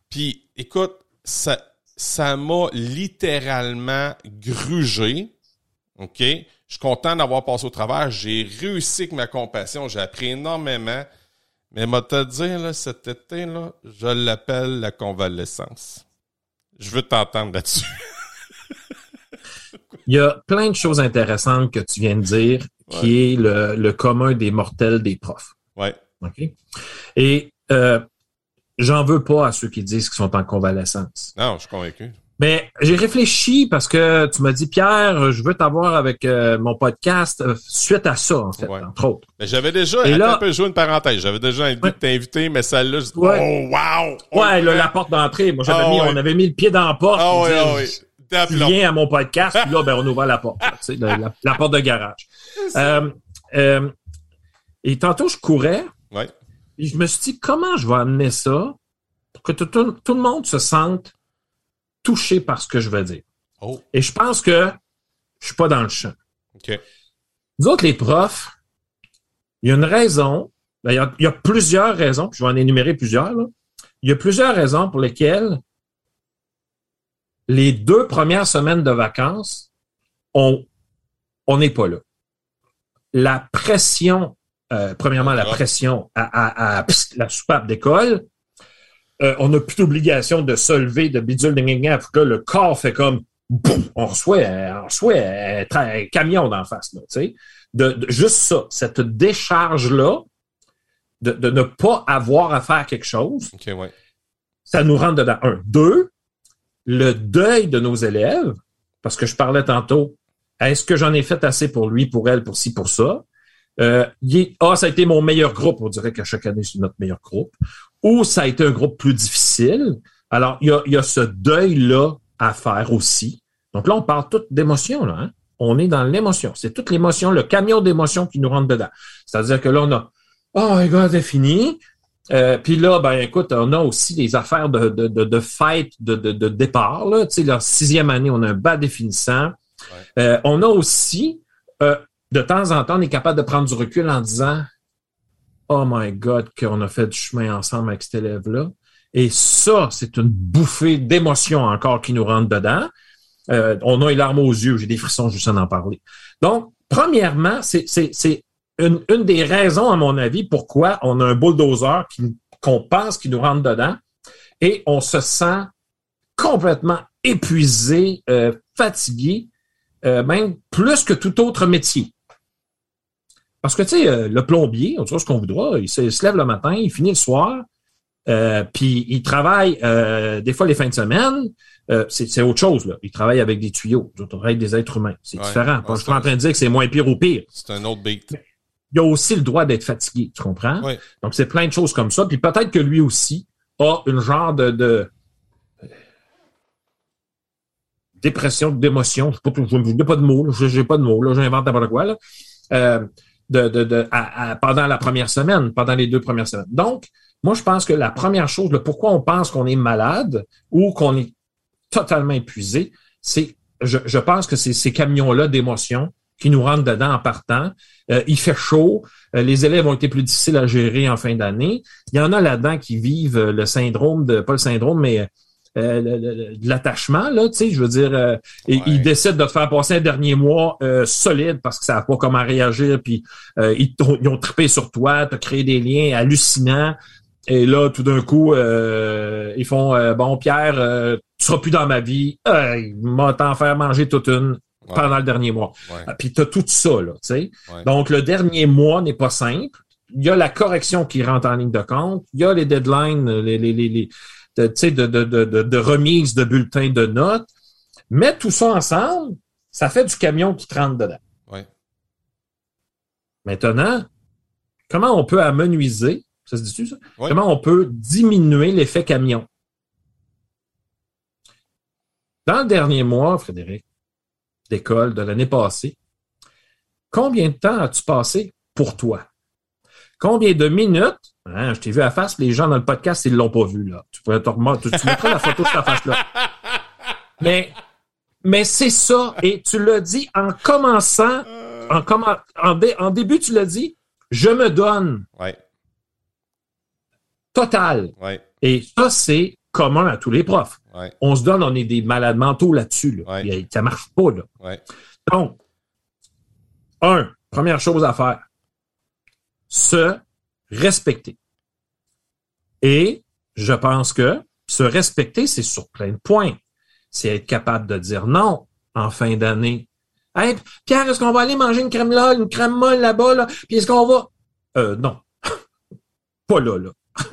Puis, écoute, ça, ça m'a littéralement grugé. OK? Je suis content d'avoir passé au travers. J'ai réussi avec ma compassion. J'ai appris énormément. Mais moi, te dire, là, cet été, là, je l'appelle la convalescence. Je veux t'entendre là-dessus.
Il y a plein de choses intéressantes que tu viens de dire, qui est le, commun des mortels des profs.
Ouais.
OK? Et euh, j'en veux pas à ceux qui disent qu'ils sont en convalescence.
Non, je suis convaincu.
Mais j'ai réfléchi parce que tu m'as dit, Pierre, je veux t'avoir avec euh, mon podcast euh, suite à ça, en fait, entre autres.
Mais j'avais déjà, Et là, un peu joué une parenthèse, j'avais déjà envie de t'inviter, mais celle-là, je dis, oh, wow!
ouais, la porte d'entrée. Moi, j'avais ah mis, on avait mis le pied dans la porte.
Ah oui, ah oui.
Tu viens à mon podcast, puis là, ben, on ouvre la porte, tu sais, la, porte de garage. Euh, et tantôt, je courais.
Ouais.
Et je me suis dit, comment je vais amener ça pour que tout, tout le monde se sente touché par ce que je veux dire.
Oh.
Et je pense que je suis pas dans le champ.
OK.
Nous autres, les profs, il y a une raison, ben, il, y a, plusieurs raisons, puis je vais en énumérer plusieurs. Il y a plusieurs raisons pour lesquelles les deux premières semaines de vacances, on n'est pas là. La pression, euh, premièrement, la pression à, à la soupape d'école, euh, on n'a plus d'obligation de se lever de bidule de que le corps fait comme boum, on reçoit, on reçoit un, camion d'en face. Là, de, de, juste ça, cette décharge-là, de, de, ne pas avoir à faire quelque chose, ça nous rentre dedans. Un. Deux, le deuil de nos élèves, parce que je parlais tantôt, est-ce que j'en ai fait assez pour lui, pour elle, pour ci, pour ça? Euh, ah, ça a été mon meilleur groupe. On dirait qu'à chaque année, c'est notre meilleur groupe ou ça a été un groupe plus difficile. Alors, il y a, il y a ce deuil-là à faire aussi. Donc là, on parle toute d'émotion, là. Hein? On est dans l'émotion. C'est toute l'émotion, le camion d'émotion qui nous rentre dedans. C'est-à-dire que là, on a Oh my God, c'est fini. Euh, puis là, ben écoute, on a aussi des affaires de, de, de, de fête, de, de, de départ. Là. Tu sais, la sixième année, on a un bas définissant. Euh, on a aussi, euh, de temps en temps, on est capable de prendre du recul en disant Oh my God, qu'on a fait du chemin ensemble avec cet élève-là. Et ça, c'est une bouffée d'émotions encore qui nous rentre dedans. Euh, on a les larmes aux yeux, j'ai des frissons juste en en parler. Donc, premièrement, c'est une, des raisons, à mon avis, pourquoi on a un bulldozer qu'on pense qui nous rentre dedans et on se sent complètement épuisé, euh, fatigué, euh, même plus que tout autre métier. Parce que, tu sais, euh, le plombier, on dirait ce qu'on voudra, il se, lève le matin, il finit le soir, euh, puis il travaille euh, des fois les fins de semaine. c'est autre chose, là. Il travaille avec des tuyaux. Il travaille avec des êtres humains. C'est différent. je suis pas en train de dire que c'est moins pire ou pire.
C'est un autre beat.
Il a aussi le droit d'être fatigué, tu comprends? Donc, c'est plein de choses comme ça. Puis peut-être que lui aussi a une genre de, de dépression, d'émotion. Je n'ai pas, de mots, je n'ai pas de mots, là, j'invente n'importe quoi. Là. Euh, de, de, de pendant la première semaine, pendant les deux premières semaines. Donc, moi, je pense que la première chose, le pourquoi on pense qu'on est malade ou qu'on est totalement épuisé, c'est, je, je pense que c'est ces camions-là d'émotions qui nous rentrent dedans en partant. Euh, il fait chaud, euh, les élèves ont été plus difficiles à gérer en fin d'année. Il y en a là-dedans qui vivent le syndrome de, pas le syndrome, mais euh, le- le- de l'attachement, là, tu sais, je veux dire, euh,
Ouais.
ils décident de te faire passer un dernier mois euh, solide parce qu'ils savent pas comment réagir, puis euh, ils, ils ont trippé sur toi, t'as créé des liens hallucinants, et là, tout d'un coup, euh, ils font euh, Bon, Pierre, euh, tu seras plus dans ma vie, euh, il m'a t'en faire manger toute une
Ouais.
pendant le dernier mois.
Ouais.
Ah, Puis t'as tout ça, là, tu sais. Donc, le dernier mois n'est pas simple. Il y a la correction qui rentre en ligne de compte. Il y a les deadlines, les, les, les, les- de, de, de, de, remise de bulletins de notes. Mets tout ça ensemble, ça fait du camion qui te rentre dedans.
Ouais.
Maintenant, comment on peut amenuiser, ça se dit-tu ça?
Ouais.
Comment on peut diminuer l'effet camion? Dans le dernier mois, Frédéric, d'école de l'année passée, combien de temps as-tu passé pour toi? Combien de minutes? Hein, je t'ai vu à face, les gens dans le podcast, ils l'ont pas vu, là. Tu pourrais te remonter, tu, tu mettras la photo de ta face-là. Mais, mais c'est ça. Et tu l'as dit en commençant, en, commen- en, dé- en début, tu l'as dit, je me donne
Ouais.
total.
Ouais.
Et ça, c'est commun à tous les profs.
Ouais.
On se donne, on est des malades mentaux là-dessus. Là.
Ouais.
Ça marche pas. Là. Donc, un, première chose à faire, se respecter. Et je pense que se respecter, c'est sur plein de points. C'est être capable de dire non en fin d'année. Hey, Pierre, est-ce qu'on va aller manger une crème là, une crème molle là-bas, là? Puis est-ce qu'on va? Euh, non. pas là, là.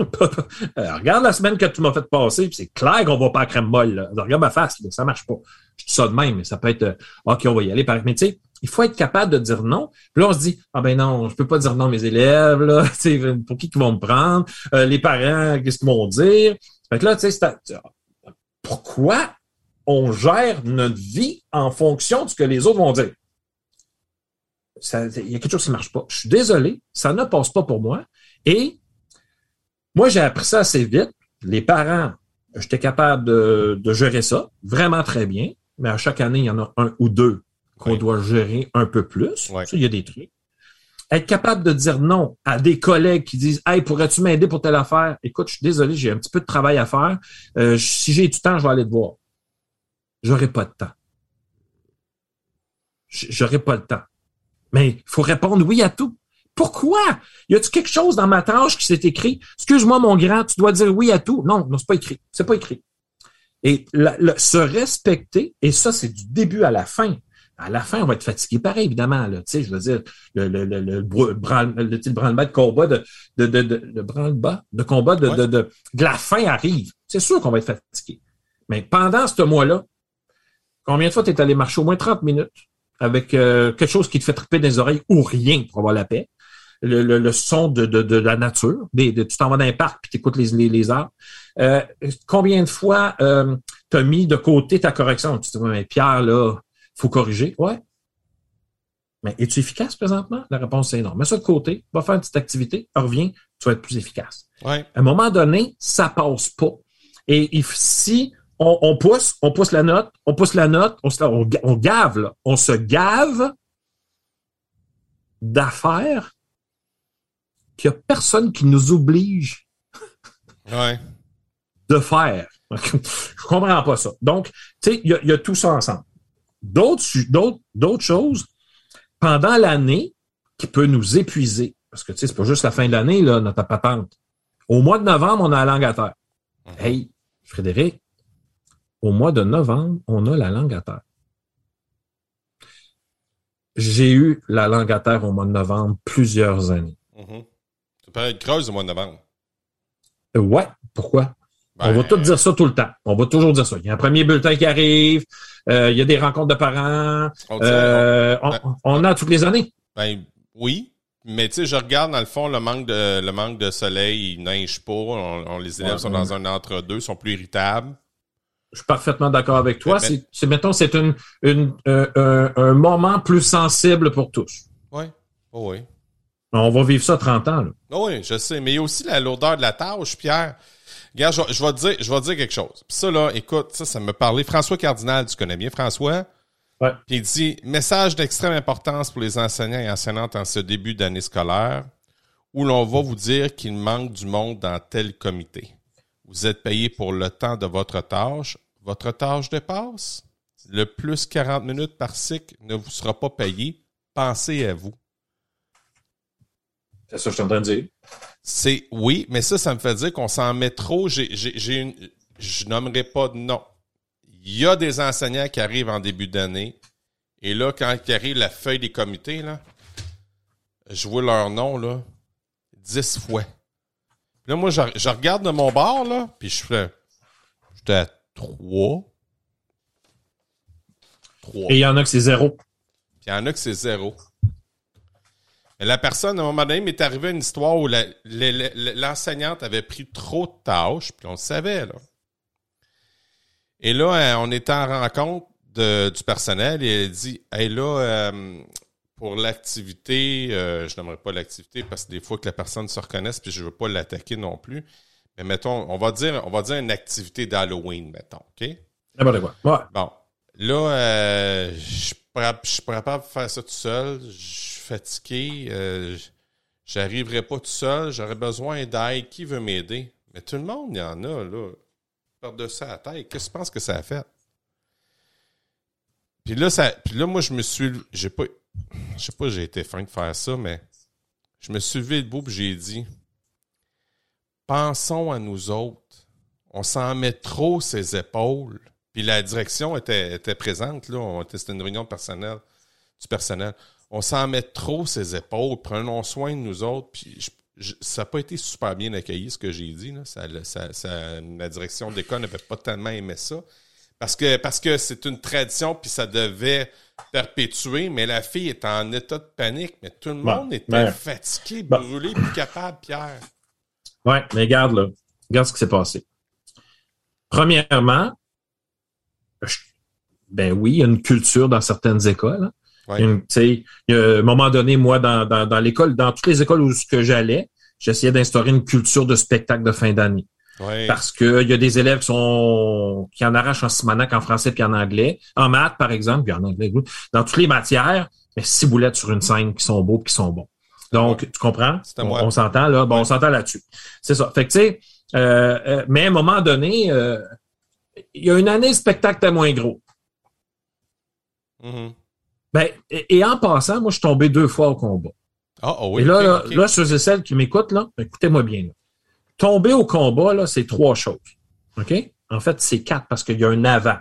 Euh, regarde la semaine que tu m'as fait passer, puis c'est clair qu'on va pas à crème molle. Là. Regarde ma face, là, ça marche pas. Je dis ça de même, mais ça peut être euh, OK, on va y aller par. Mais tu sais, il faut être capable de dire non. Puis là, on se dit Ah ben non, je peux pas dire non à mes élèves, là. Pour qui qu'ils vont me prendre? Euh, les parents, qu'est-ce qu'ils vont dire? Fait que là, tu sais, pourquoi on gère notre vie en fonction de ce que les autres vont dire? Il y a quelque chose qui marche pas. Je suis désolé, ça ne passe pas pour moi. Et moi, j'ai appris ça assez vite. Les parents, j'étais capable de, de gérer ça vraiment très bien, mais à chaque année, il y en a un ou deux qu'on
Oui.
doit gérer un peu plus. Ça, il y a des trucs. Être capable de dire non à des collègues qui disent Hey, pourrais-tu m'aider pour telle affaire? Écoute, je suis désolé, j'ai un petit peu de travail à faire. Euh, si j'ai du temps, je vais aller te voir. J'aurai pas de temps. J'aurai pas le temps. Mais il faut répondre oui à tout. Pourquoi? Y a-tu quelque chose dans ma tâche qui s'est écrit? Excuse-moi, mon grand, tu dois dire oui à tout. Non, non, c'est pas écrit. C'est pas écrit. Et la- se respecter, et ça, c'est du début à la fin. À la fin, on va être fatigué pareil, évidemment. Là, tu sais, je veux dire, le, le, le, le, br- branle- le, le branle-bas de combat de, de, de, de, branle-bas de combat de, de, la fin arrive. C'est sûr qu'on va être fatigué. Mais pendant ce mois-là, combien de fois tu es allé marcher au moins 30 minutes avec euh, quelque chose qui te fait triper des oreilles ou rien pour avoir la paix? Le, le, le son de, de, de la nature. Des, de- tu t'en vas dans un parc puis tu écoutes les, les, les arbres. Euh, combien de fois euh, tu as mis de côté ta correction? Tu te dis, mais Pierre, là, faut corriger. Ouais. Mais es-tu efficace présentement? La réponse est non. Mets ça de côté, va faire une petite activité, reviens, tu vas être plus efficace.
Ouais.
À un moment donné, ça passe pas. Et si on, on pousse, on pousse la note, on pousse la note, on, se- on, ga- on gave, là. on se gave d'affaires qu'il n'y a personne qui nous oblige
Ouais.
de faire. Je comprends pas ça. Donc, tu sais, il y, a- il y a tout ça ensemble. D'autres, choses, pendant l'année, qui peut nous épuiser, parce que, tu sais, c'est pas juste la fin de l'année, là, notre patente. Au mois de novembre, on a la langue à terre. Hey, Frédéric, au mois de novembre, on a la langue à terre. J'ai eu la langue à terre au mois de novembre plusieurs années.
Mhm. Ça peut être creuse au mois de novembre.
Ouais, pourquoi? On va tout dire ça tout le temps. On va toujours dire ça. Il y a un premier bulletin qui arrive, euh, il y a des rencontres de parents,
on
euh, on,
ben-
on a toutes les années.
Ben oui, mais tu sais, je regarde dans le fond le manque de le manque de soleil, il neige pas, on, on- les élèves
Ouais,
sont
ouais.
dans un entre-deux, sont plus irritables.
Je suis parfaitement d'accord avec toi.
Mais-
C'est, c'est, mettons, c'est une, une, euh, un, un moment plus sensible pour tous.
Oui, oh, oui.
On va vivre ça 30 ans. Là.
Oh oui, je sais, mais il y a aussi la lourdeur de la tâche, Pierre. Regarde, je, vais- je vais te dire, je vais te dire quelque chose. Puis ça là, écoute, ça, ça me parlait. François Cardinal, tu connais bien François?
Ouais.
Puis il dit message d'extrême importance pour les enseignants et enseignantes en ce début d'année scolaire, où l'on va vous dire qu'il manque du monde dans tel comité. vous êtes payé pour le temps de votre tâche. Votre tâche dépasse. Le plus 40 minutes par cycle ne vous sera pas payé. Pensez à vous.
C'est ça que je suis en train de dire.
C'est oui, mais ça, ça me fait dire qu'on s'en met trop. J'ai, j'ai, j'ai une, je nommerai pas de nom. Il y a des enseignants qui arrivent en début d'année. Et là, quand il arrive la feuille des comités, là, je vois leur nom, là, dix fois. Puis là, moi, je, je regarde de mon bord, là, puis je fais, j'étais à trois. Trois.
Et il y en a que c'est zéro.
Puis il y en a que c'est zéro. La personne, à un moment donné, m'est arrivé une histoire où l'enseignante avait pris trop de tâches, puis on le savait, là. Et là, euh, on était en rencontre de- du personnel et elle dit Hey là, euh, pour l'activité, euh, je n'aimerais pas l'activité parce que des fois que la personne se reconnaisse, puis je veux pas l'attaquer non plus. Mais mettons, on va dire, on va dire une activité d'Halloween, mettons, OK?
N'importe quoi. Ouais.
Bon, là, euh, je je suis pas capable de faire ça tout seul. Je suis fatigué. Euh, J'arriverai pas tout seul. J'aurais besoin d'aide. Qui veut m'aider? Mais tout le monde, il y en a, là. Par-dessus la tête. Qu'est-ce que tu penses que ça a fait? Puis là, ça, puis là, moi, je me suis. J'ai pas. Je sais pas, j'ai été fin de faire ça, mais je me suis levé debout et j'ai dit Pensons à nous autres. On s'en met trop ses épaules. Puis la direction était, était présente, là. On était- C'était une réunion personnelle, du personnel. On s'en met trop ses épaules. Prenons soin de nous autres. Puis je- je- ça n'a pas été super bien accueilli, ce que j'ai dit. Là. Ça, ça- ça- la direction d'école n'avait pas tellement aimé ça. Parce que parce que c'est une tradition, puis ça devait perpétuer, mais la fille est en état de panique. Mais tout le
Bon,
monde était
ben,
fatigué,
bon.
brûlé, plus capable, Pierre.
Ouais, mais regarde, là. Regarde ce qui s'est passé. Premièrement, ben oui, il y a une culture dans certaines écoles. hein.
Ouais.
Une- tu sais, il y a un moment donné, moi, dans, dans, dans l'école, dans toutes les écoles où ce que j'allais, j'essayais d'instaurer une culture de spectacle de fin d'année.
Ouais.
Parce que il y a des élèves qui sont qui en arrachent en simonac en français puis en anglais, en maths par exemple, puis en anglais, dans toutes les matières, mais six boulettes sur une scène qui sont beaux qui sont bons. Donc, tu comprends? On,
moi.
on s'entend là, bon,
Ouais.
on s'entend là-dessus. C'est ça. Fait que tu sais, euh, euh, mais à un moment donné, euh, il y a une année, le spectacle était moins gros. Ben, et, et en passant, moi, je suis tombé deux fois au combat.
Ah, ah oui.
et là, là,
ok.
là, ceux et celles qui m'écoutent, là, écoutez-moi bien. Là. Tomber au combat, là, c'est trois choses. OK? En fait, c'est quatre parce qu'il y a un avant.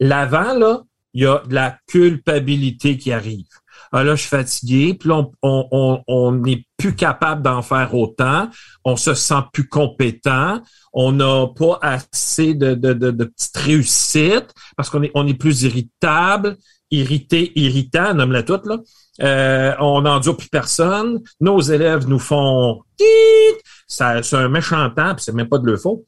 L'avant, là, il y a de la culpabilité qui arrive. Ah là, je suis fatigué, puis là, on- on on- on n'est plus capable d'en faire autant, on se sent plus compétent, on n'a pas assez de, de, de, petites réussites parce qu'on est, on est plus irritable, irrité, irritant, nomme-la toute, là. Euh, on n'endure plus personne. Nos élèves nous font ça, c'est un méchant temps, puis c'est même pas de leur faute.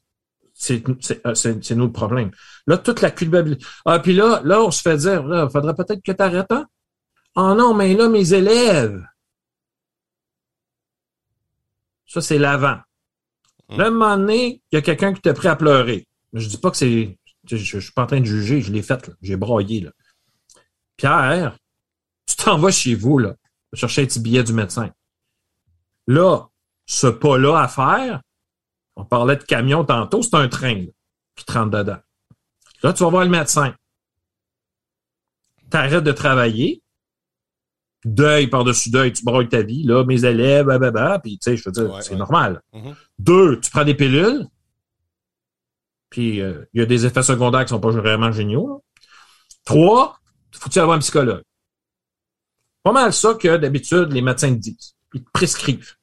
C'est, c'est, euh, c'est, c'est nous le problème. Là, toute la culpabilité. Ah, puis là, là, on se fait dire, là, faudrait peut-être que tu arrêtes, hein? Oh non, mais là, mes élèves. Ça, c'est l'avant. Là, moment donné, il y a quelqu'un qui t'a prêt à pleurer. Je dis pas que c'est. Je, je, suis pas en train de juger, je l'ai fait. J'ai broyé, là. Pierre, tu t'en vas chez vous, là, chercher un petit billet du médecin. Là, ce pas-là à faire, on parlait de camion tantôt, c'est un train là, qui te rentre dedans. Là, tu vas voir le médecin. T'arrêtes de travailler. Deuil par-dessus deuil, tu broyes ta vie, là, mes élèves, blablabla, puis tu sais, je veux dire,
Ouais,
c'est
ouais.
normal.
Mhm.
Deux, tu prends des pilules, puis euh, il y a des effets secondaires qui sont pas vraiment géniaux. là. Trois, faut-tu avoir un psychologue? Pas mal ça que d'habitude les médecins te disent. Ils te prescrivent.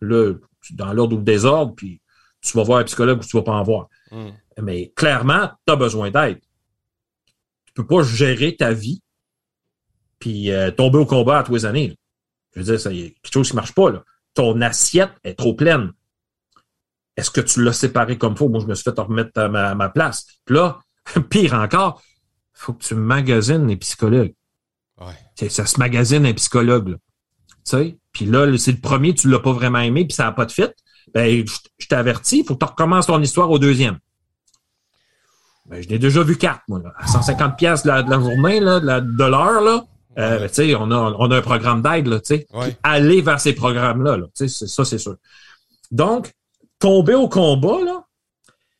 Là, dans l'ordre ou le désordre, puis tu vas voir un psychologue ou tu vas pas en voir.
Mhm.
Mais clairement, tu as besoin d'aide. Tu peux pas gérer ta vie puis euh, tomber au combat à tous les années. là. Je veux dire, ça y est quelque chose qui marche pas. Là. Ton assiette est trop pleine. Est-ce que tu l'as séparé comme faut? Moi, je me suis fait remettre à ma, à ma place. Puis là, pire encore, faut que tu magasines les psychologues.
Ouais.
Ça se magasine un psychologue. Là. Tu sais? Puis là, c'est le premier, tu l'as pas vraiment aimé, puis ça n'a pas de fit. Ben, je, t'avertis, il faut que tu recommences ton histoire au deuxième. Ben, je l'ai déjà vu quatre, moi, là. À 150 pièces de la, de la journée, là, de l'heure, là. Euh, ben, on a, on a un programme d'aide, là, tu sais.
Ouais.
Aller vers ces programmes-là, là. Ça, c'est sûr. Donc, tomber au combat, là,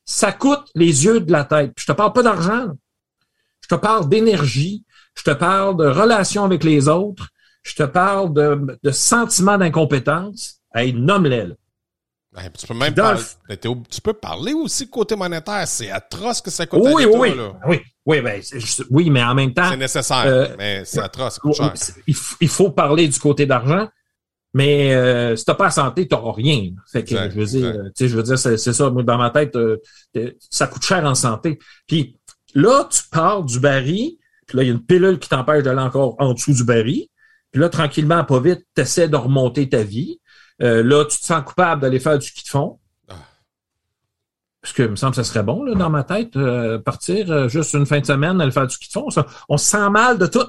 Ça coûte les yeux de la tête. Puis je te parle pas d'argent. Je te parle d'énergie. Je te parle de relations avec les autres. Je te parle de, de sentiments d'incompétence. Hey, nomme-les.
Ben, tu peux même
Dans
parler,
le-
ob- tu peux parler aussi côté monétaire. C'est atroce que ça coûte
Oui,
à
oui, oui.
là.
Oui, oui, ben, oui, mais en même temps,
C'est nécessaire,
Euh,
mais c'est atroce, ça coûte cher.
il, faut parler du côté d'argent, mais euh, si t'as pas la santé, t'auras rien. Fait que
Exact,
je veux dire, tu sais, je veux dire, c'est ça. Moi, dans ma tête, euh, ça coûte cher en santé. Puis là, tu pars du baril, puis là, il y a une pilule qui t'empêche d'aller encore en dessous du baril. Puis là, tranquillement, pas vite, tu essaies de remonter ta vie. Euh, là, tu te sens coupable d'aller faire du ski de fond.
Ah.
Parce que, il me semble que ça serait bon, là, dans ma tête, euh, partir euh, juste une fin de semaine, aller faire du ski de fond. Ça, on se sent mal de tout.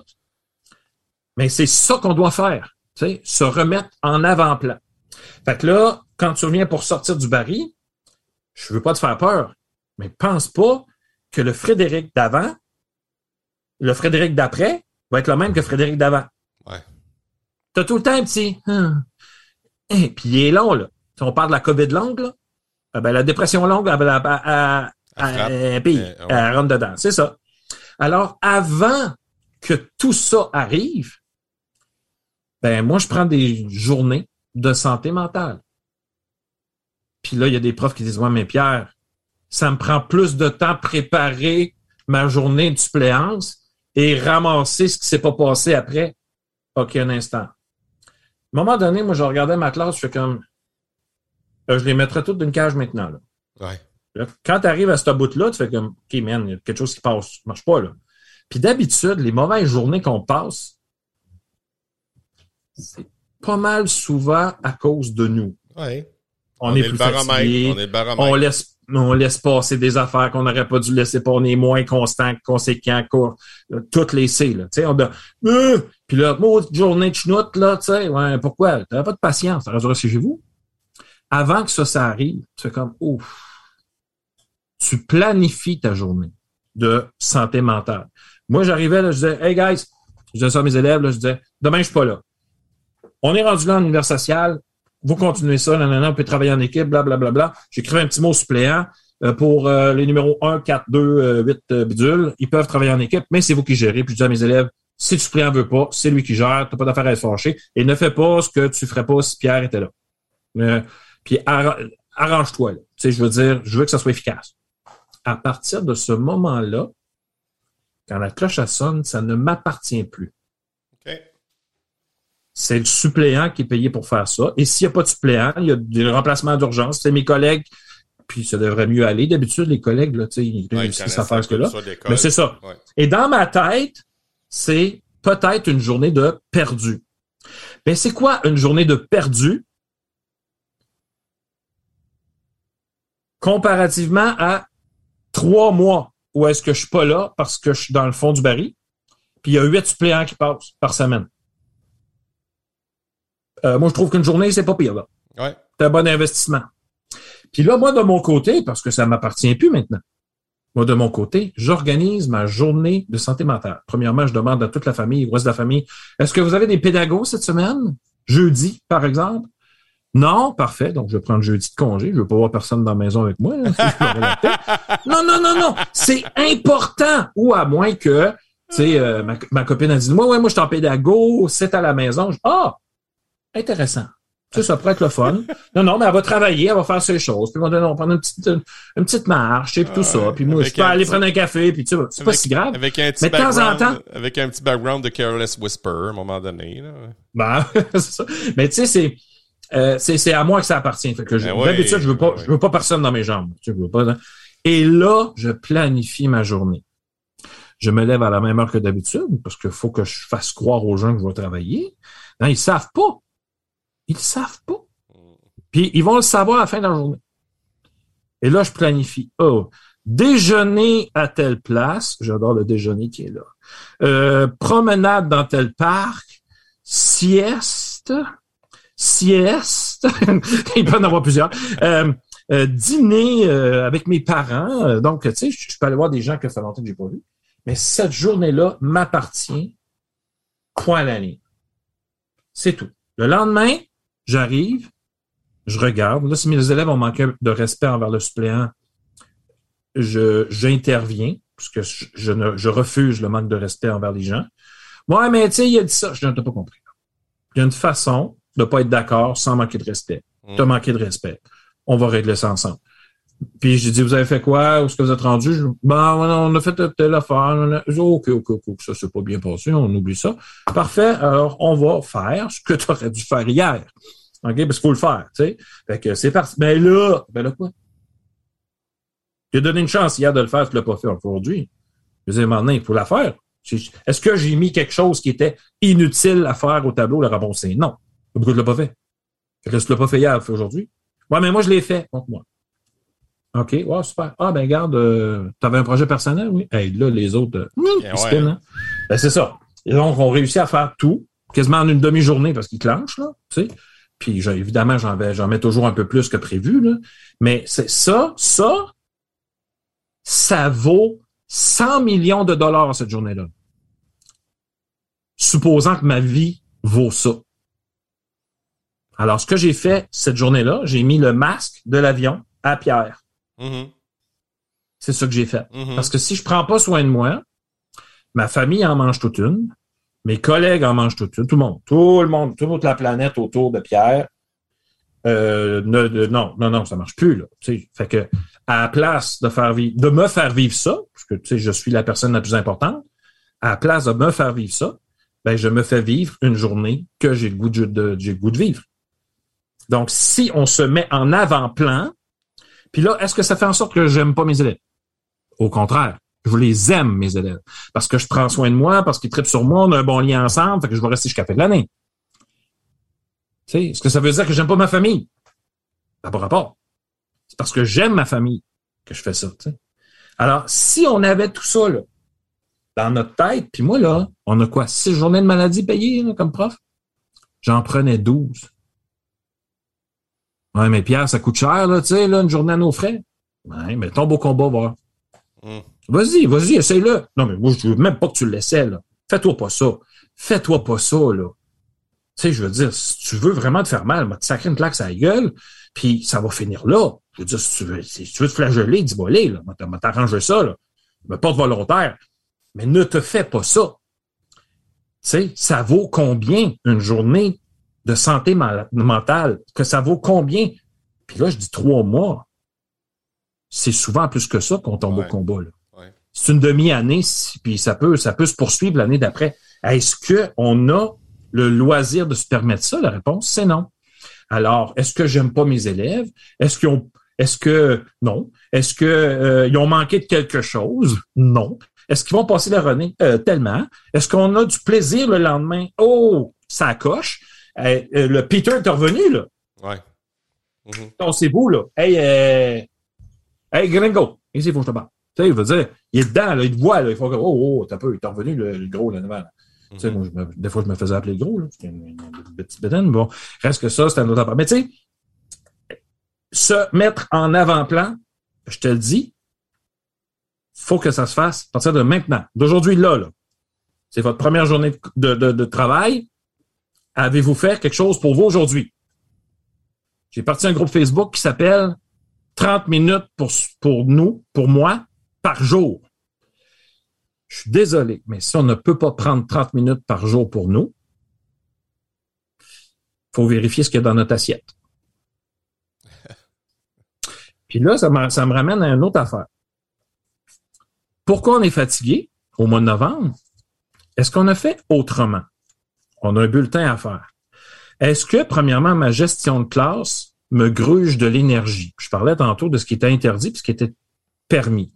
Mais c'est ça qu'on doit faire. Tu sais, se remettre en avant-plan. Fait que là, quand tu reviens pour sortir du baril, je veux pas te faire peur, mais pense pas que le Frédéric d'avant, le Frédéric d'après, va être le même que Frédéric d'avant.
Ouais.
T'as tout le temps un petit. Hum. Et puis il est long, là. Si on parle de la COVID longue, là, ah ben, la dépression longue, elle, elle,
Euh, ouais.
elle rentre dedans. C'est ça. Alors, avant que tout ça arrive, ben moi, je prends des journées de santé mentale. Puis là, il y a des profs qui disent Ouais, mais Pierre, ça me prend plus de temps préparer ma journée de suppléance et ramasser ce qui s'est pas passé après. OK, un instant. À un moment donné, moi, je regardais ma classe, je fais comme euh, je les mettrais toutes d'une cage maintenant. Là.
Ouais.
Là, quand tu arrives à ce bout-là, tu fais comme OK, man, il y a quelque chose qui passe, ça marche pas. Là. Puis d'habitude, les mauvaises journées qu'on passe, c'est pas mal souvent à cause de nous.
Ouais.
On, est,
le
plus fatigué,
On est le baromètre.
on laisse, on laisse passer des affaires qu'on n'aurait pas dû laisser pas. On est moins constant, conséquent, qu'on- euh, toutes laissées, là. Tu sais, on a, euh, puis là, journée de chenoute, là, tu sais, ouais, pourquoi? T'avais pas de patience, t'aurais dû rester chez vous. Avant que ça, ça arrive, tu fais comme, ouf. Tu planifies ta journée de santé mentale. Moi, j'arrivais, là, je disais, hey guys, je disais ça à mes élèves, là, je disais, demain, je suis pas là. On est rendu là en univers social, vous continuez ça, nanana, on peut travailler en équipe, blablabla. Bla, bla, bla. J'écrivais un petit mot suppléant euh, pour euh, les numéros 1, 4, 2, euh, 8 euh, bidules. Ils peuvent travailler en équipe, mais c'est vous qui gérez. Puis je dis à mes élèves, si le suppléant veut pas, c'est lui qui gère, t'as pas d'affaire à être fâché. Et ne fais pas ce que tu ferais pas si Pierre était là. Euh, puis arra- arrange-toi. Tu sais, je veux dire, je veux que ça soit efficace. À partir de ce moment-là, quand la cloche elle sonne, ça ne m'appartient plus. C'est le suppléant qui est payé pour faire ça. Et s'il n'y a pas de suppléant, il y a des remplacements d'urgence. C'est mes collègues, puis ça devrait mieux aller. D'habitude, les collègues, là, tu sais, ils
Ouais,
réussissent à faire ce que là. Mais c'est ça.
Ouais.
Et dans ma tête, c'est peut-être une journée de perdu. Mais c'est quoi une journée de perdu? Comparativement à trois mois où est-ce que je suis pas là parce que je suis dans le fond du baril, puis il y a huit suppléants qui passent par semaine. Euh, moi, je trouve qu'une journée, c'est pas pire, là.
Ouais.
C'est un bon investissement. Puis là, moi, de mon côté, parce que ça m'appartient plus maintenant, moi, de mon côté, j'organise ma journée de santé mentale. Premièrement, je demande à toute la famille, au reste de la famille, est-ce que vous avez des pédagogues cette semaine? Jeudi, par exemple? Non, parfait. Donc, je vais prendre jeudi de congé. Je veux pas voir personne dans la maison avec moi. là. Non, non, non, non. C'est important. Ou à moins que, tu sais, euh, ma, ma copine a dit, moi, ouais, moi, je suis en pédago, c'est à la maison. Je- Ah, intéressant. Tu sais, ça pourrait être le fun. Non, non, mais elle va travailler, elle va faire ses choses. Puis on va on va prendre une petite, une, une petite marche, et puis tout ça. Puis moi, je peux aller
petit-
prendre un café, puis tu sais, c'est pas si grave.
Avec un petit
Mais de temps en temps-
avec un petit background de Careless Whisper, à un moment donné. Là.
Ben, c'est ça. Mais tu sais, c'est, euh, c'est, c'est à moi que ça appartient. Fait que je-
Ben
d'habitude, je veux pas,
ben
je veux pas personne dans mes jambes. Je veux pas, hein. Et là, je planifie ma journée. Je me lève à la même heure que d'habitude parce qu'il faut que je fasse croire aux gens que je vais travailler. Non, ils savent pas. Ils savent pas. Puis ils vont le savoir à la fin de la journée. Et là, je planifie. Oh, déjeuner à telle place. J'adore le déjeuner qui est là. Euh, promenade dans tel parc. Sieste. Sieste. Il peut en avoir plusieurs. Euh, euh, dîner avec mes parents. Donc, tu sais, je je peux aller voir des gens que ça fait longtemps que j'ai pas vu. Mais cette journée-là m'appartient. Point à la ligne. C'est tout. Le lendemain, j'arrive, je regarde. Là, si mes élèves ont manqué de respect envers le suppléant, je, j'interviens, parce que je, je, ne, je refuse le manque de respect envers les gens. Ouais, mais tu sais, il a dit ça. Je n'ai pas compris. Il y a une façon de pas être d'accord sans manquer de respect.
Mm.
Tu as manqué de respect. On va régler ça ensemble. Puis j'ai dit, vous avez fait quoi? Où est-ce que vous êtes rendu? Je, ben, on a fait telle affaire. Dis, OK, OK, OK, ça s'est pas bien passé, on oublie ça. Parfait, alors on va faire ce que tu aurais dû faire hier. OK, parce qu'il faut le faire, tu sais. Fait que c'est parti. Mais là, ben là quoi? J'ai donné une chance hier de le faire, tu l'as pas fait aujourd'hui. Je disais, maintenant, il faut la faire. Est-ce que j'ai mis quelque chose qui était inutile à faire au tableau, le raboncer? Non. Pourquoi tu l'as pas fait? Fait que tu l'as pas fait hier, tu aujourd'hui? Ouais, mais moi, je l'ai fait. contre moi. OK, ouais, super. Ah, ben, garde, euh, tu avais un projet personnel, oui? Hey, là, les autres, euh,
Eh
ils
ouais.
spinent, hein? Ben, c'est ça. Et donc, on réussit à faire tout, quasiment en une demi-journée parce qu'ils clenchent, là, tu sais. Puis, évidemment, j'en vais, j'en mets toujours un peu plus que prévu, là. Mais c'est ça, ça, ça vaut 100 millions de dollars cette journée-là. Supposant que ma vie vaut ça. Alors, ce que j'ai fait cette journée-là, j'ai mis le masque de l'avion à Pierre.
Mhm.
C'est ça que j'ai fait.
Mhm.
Parce que si je prends pas soin de moi, ma famille en mange toute une, mes collègues en mangent toute une, tout le monde, tout le monde, toute la planète autour de Pierre. Euh, ne- non, non, non, ça marche plus là. Fait que à la place de faire vivre, de me faire vivre ça, parce que tu sais, je suis la personne la plus importante, à la place de me faire vivre ça, ben je me fais vivre une journée que j'ai le goût de, de- j'ai le goût de vivre. Donc, si on se met en avant-plan, puis là, est-ce que ça fait en sorte que j'aime pas mes élèves? Au contraire, je les aime, mes élèves. Parce que je prends soin de moi, parce qu'ils trippent sur moi, on a un bon lien ensemble, fait que je vais rester jusqu'à la fin de l'année. Est-ce que ça veut dire que j'aime pas ma famille? Pas rapport. C'est parce que j'aime ma famille que je fais ça. Alors, si on avait tout ça là, dans notre tête, puis moi, là, on a quoi? Six journées de maladie payées là, comme prof? J'en prenais 12. Ouais, mais Pierre, ça coûte cher, là, tu sais, là, une journée à nos frais. Ouais, mais tombe au combat, voir.
Mm.
Vas-y, vas-y, essaye-le. Non, mais moi, je veux même pas que tu l'essaies, là. Fais-toi pas ça. Fais-toi pas ça, là. Tu sais, je veux dire, si tu veux vraiment te faire mal, va te sacrer une claque à la gueule, puis ça va finir là. Je veux dire, si tu veux, si tu veux te flageller, dis-moi là. Va t'arranger ça, là. Mais pas de volontaire. Mais ne te fais pas ça. Tu sais, ça vaut combien une journée de santé mentale? Que ça vaut combien? Puis là, je dis trois mois. C'est souvent plus que ça qu'on tombe
Ouais.
au combat.
Ouais.
C'est une demi-année, puis ça peut, ça peut se poursuivre l'année d'après. Est-ce qu'on a le loisir de se permettre ça? La réponse, c'est non. Alors, est-ce que j'aime pas mes élèves? Est-ce qu'ils ont, est-ce que, non? Est-ce que, euh, ils ont manqué de quelque chose? Non. Est-ce qu'ils vont passer la renée? Euh, tellement? Est-ce qu'on a du plaisir le lendemain? Oh, ça coche. Euh, le Peter est revenu, là.
Ouais.
On c'est beau, là. Hey, euh, hey, gringo. Ici, il faut que je te parle. Tu sais, il veut dire, il est dedans, là, il te voit, là. Il faut que, oh, oh, t'as peu, il est revenu, le, le gros, là, devant, là. Tu sais,
Mhm.
moi, me- des fois, je me faisais appeler le gros, là. C'était une, une petite bédaine. Bon, reste que ça, c'est un autre affaire. Mais tu sais, se mettre en avant-plan, je te le dis, faut que ça se fasse à partir de maintenant. D'aujourd'hui, là, là. C'est votre première journée de, de, de travail. Avez-vous fait quelque chose pour vous aujourd'hui? J'ai parti un groupe Facebook qui s'appelle 30 minutes pour, pour nous, pour moi, par jour. Je suis désolé, mais si on ne peut pas prendre 30 minutes par jour pour nous, faut vérifier ce qu'il y a dans notre assiette. Puis là, ça, me- ça me ramène à une autre affaire. Pourquoi on est fatigué au mois de novembre? Est-ce qu'on a fait autrement? On a un bulletin à faire. Est-ce que, premièrement, ma gestion de classe me gruge de l'énergie? Je parlais tantôt de ce qui était interdit et ce qui était permis.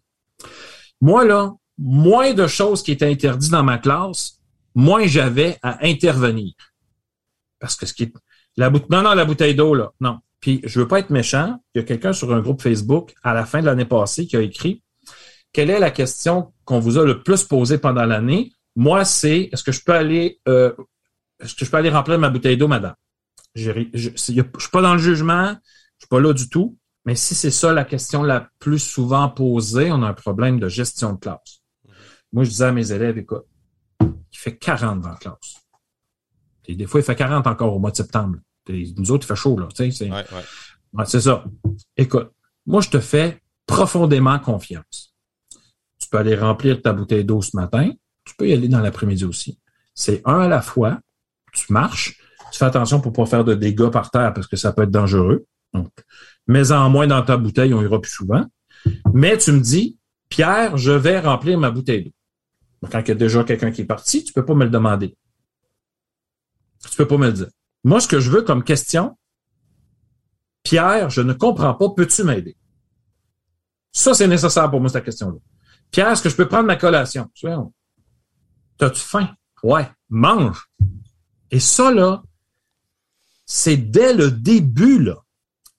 Moi, là, moins de choses qui étaient interdites dans ma classe, moins j'avais à intervenir. Parce que ce qui est, la non, non, la bouteille d'eau, là, non. Puis, je veux pas être méchant. Il y a quelqu'un sur un groupe Facebook, à la fin de l'année passée, qui a écrit, quelle est la question qu'on vous a le plus posée pendant l'année? Moi, c'est, est-ce que je peux aller, euh, est-ce que je peux aller remplir ma bouteille d'eau, madame? Je, je suis pas dans le jugement, je suis pas là du tout. Mais si c'est ça la question la plus souvent posée, on a un problème de gestion de classe. Moi, je disais à mes élèves, écoute, il fait 40 dans la classe. Et des fois, il fait 40 encore au mois de septembre. Et nous autres, il fait chaud, là. Tu sais, c'est,
Ouais, ouais.
Ouais, c'est ça. Écoute, moi, je te fais profondément confiance. Tu peux aller remplir ta bouteille d'eau ce matin. Tu peux y aller dans l'après-midi aussi. C'est un à la fois. Tu marches. Tu fais attention pour pas faire de dégâts par terre parce que ça peut être dangereux. Donc, mets-en moins dans ta bouteille, on ira plus souvent. Mais tu me dis, Pierre, je vais remplir ma bouteille d'eau. Quand il y a déjà quelqu'un qui est parti, tu peux pas me le demander. Tu peux pas me le dire. Moi, ce que je veux comme question, Pierre, je ne comprends pas, peux-tu m'aider? Ça, c'est nécessaire pour moi, cette question-là. Pierre, est-ce que je peux prendre ma collation? T'as-tu faim? Ouais, mange. Et ça, là, c'est dès le début, là.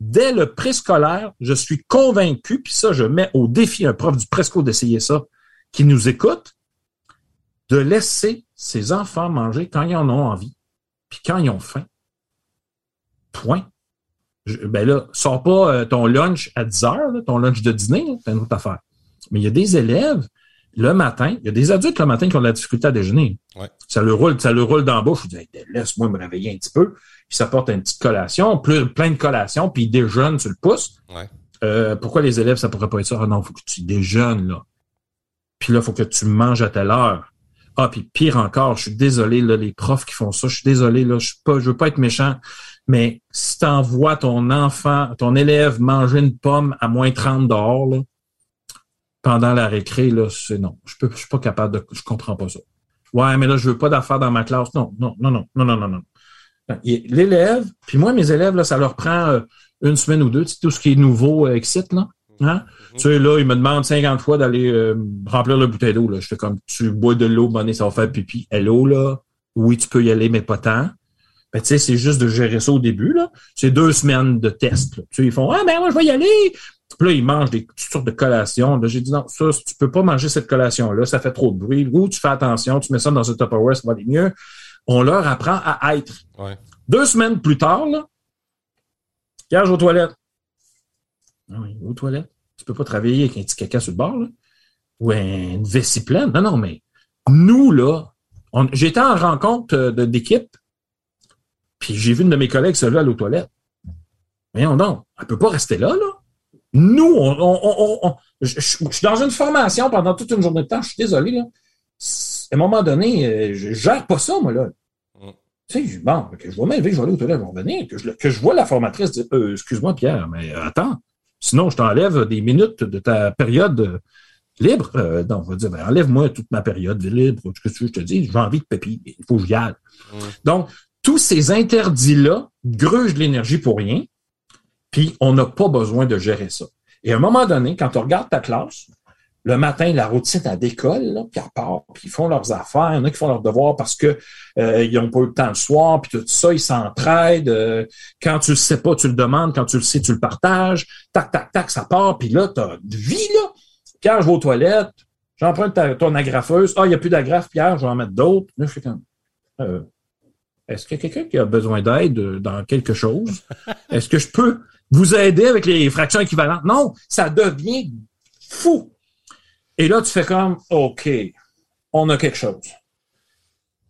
Dès le préscolaire, je suis convaincu, puis ça, je mets au défi un prof du presco d'essayer ça, qui nous écoute, de laisser ses enfants manger quand ils en ont envie, puis quand ils ont faim. Point. ben là, sors pas euh, ton lunch à 10 heures, ton lunch de dîner, c'est une autre affaire. Mais il y a des élèves, le matin, il y a des adultes le matin qui ont de la difficulté à déjeuner. Ça le roule, ça le roule dans la bouche. Je dis, laisse-moi me réveiller un petit peu. Puis ça porte une petite collation, plein de collations, puis ils déjeunent sur le pouce. Euh, pourquoi les élèves, ça pourrait pas être ça? Ah non, faut que tu déjeunes, là. Puis là, il faut que tu manges à telle heure. Ah, puis pire encore, je suis désolé, là, les profs qui font ça, je suis désolé, là, je suis pas, je veux pas être méchant, mais si tu envoies ton enfant, ton élève manger une pomme à moins 30 dehors, là, pendant la récré, là, c'est non. Je je suis pas capable de, je comprends pas ça. Ouais, mais là, je veux pas d'affaires dans ma classe. Non, non, non, non, non, non, non, non. L'élève, puis moi, mes élèves, là, ça leur prend euh, une semaine ou deux, tu sais, tout ce qui est nouveau euh, excite, là. Hein? Mm-hmm. Tu sais, là, ils me demandent 50 fois d'aller euh, remplir le bouteille d'eau. Là. Je fais comme tu bois de l'eau, bonnet, ça va faire pipi. Hello, là. Oui, tu peux y aller, mais pas tant. Ben, tu sais, c'est juste de gérer ça au début, là. C'est deux semaines de test. Tu sais, ils font Ah ben moi, je vais y aller. Puis là, ils mangent des toutes sortes de collations. Là, j'ai dit non, ça, tu peux pas manger cette collation-là, ça fait trop de bruit. Ou tu fais attention, tu mets ça dans un Tupperware, ça va aller mieux. On leur apprend à être. Deux semaines plus tard, là, Pierre, aux toilettes. Non, ah aux toilettes. Tu peux pas travailler avec un petit caca sur le bord, là. Ou une vessie pleine. Non, non, mais nous, là, j'étais en rencontre euh, d'équipe, puis j'ai vu une de mes collègues se lever à l'eau toilette. Voyons donc, elle peut pas rester là, là. Nous, on, je, suis dans une formation pendant toute une journée de temps, je suis désolé, là. À un moment donné, euh, je gère pas ça, moi, là. Mm. Tu sais, bon, que je vais m'élever, je vais aller aux toilettes, je vais revenir, que je, que je vois la formatrice dire euh, Excuse-moi, Pierre, mais attends, sinon je t'enlève des minutes de ta période libre. Euh, donc, on va dire ben, enlève-moi toute ma période libre, que tu veux, je te dis, j'ai envie de pépi, il faut que j'y aille. Mm. Donc, tous ces interdits-là grugent l'énergie pour rien. Puis on n'a pas besoin de gérer ça. Et à un moment donné, quand on regarde ta classe, le matin, la routine à l'école, là, puis à part, puis ils font leurs affaires. Il y en a qui font leurs devoirs parce que euh, ils n'ont pas eu le temps le soir, puis tout ça, ils s'entraident. Euh, quand tu le sais pas, tu le demandes. Quand tu le sais, tu le partages. Tac, tac, tac, ça part. Puis là, tu as de vie, là. Pierre, je vais aux toilettes. J'emprunte ton agrafeuse. Ah, il n'y a plus d'agrafe, Pierre, je vais en mettre d'autres. Euh, est-ce qu'il y a quelqu'un qui a besoin d'aide dans quelque chose? Est-ce que je peux vous aider avec les fractions équivalentes. Non, ça devient fou. Et là, tu fais comme, OK, on a quelque chose.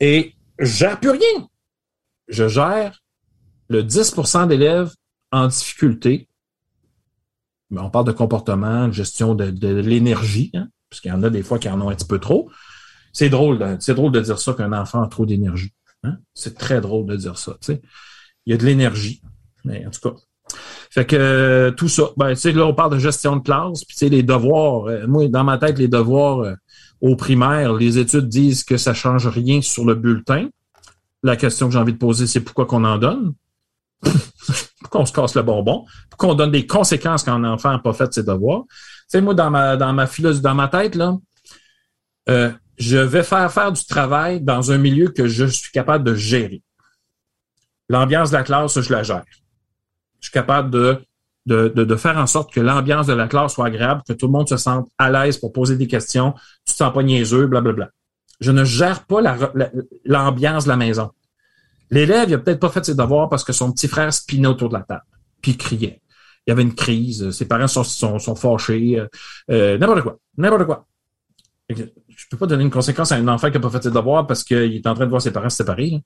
Et je gère plus rien. Je gère le 10% d'élèves en difficulté. Mais on parle de comportement, de gestion de, l'énergie, hein, parce qu'il y en a des fois qui en ont un petit peu trop. C'est drôle, c'est drôle de dire ça qu'un enfant a trop d'énergie. Hein. C'est très drôle de dire ça. Il y a de l'énergie. Mais en tout cas, fait que euh, tout ça, ben, tu sais, là, on parle de gestion de classe, puis tu sais, les devoirs, euh, moi, dans ma tête, les devoirs euh, au primaire, les études disent que ça change rien sur le bulletin. La question que j'ai envie de poser, c'est pourquoi qu'on en donne? pourquoi on se casse le bonbon? Pourquoi on donne des conséquences quand un enfant n'a pas fait ses devoirs? Tu sais, moi, dans ma, dans ma philosophie, dans ma tête, là, je vais faire faire du travail dans un milieu que je suis capable de gérer. L'ambiance de la classe, je la gère je suis capable de, faire en sorte que l'ambiance de la classe soit agréable, que tout le monde se sente à l'aise pour poser des questions, tu te sens pas niaiseux, blablabla. Je ne gère pas l'ambiance de la maison. L'élève, il a peut-être pas fait ses devoirs parce que son petit frère spinait autour de la table, puis criait. Il y avait une crise, ses parents sont, fâchés, euh, euh n'importe quoi, n'importe quoi. Je peux pas donner une conséquence à un enfant qui n'a pas fait ses devoirs parce qu'il est en train de voir ses parents se séparer.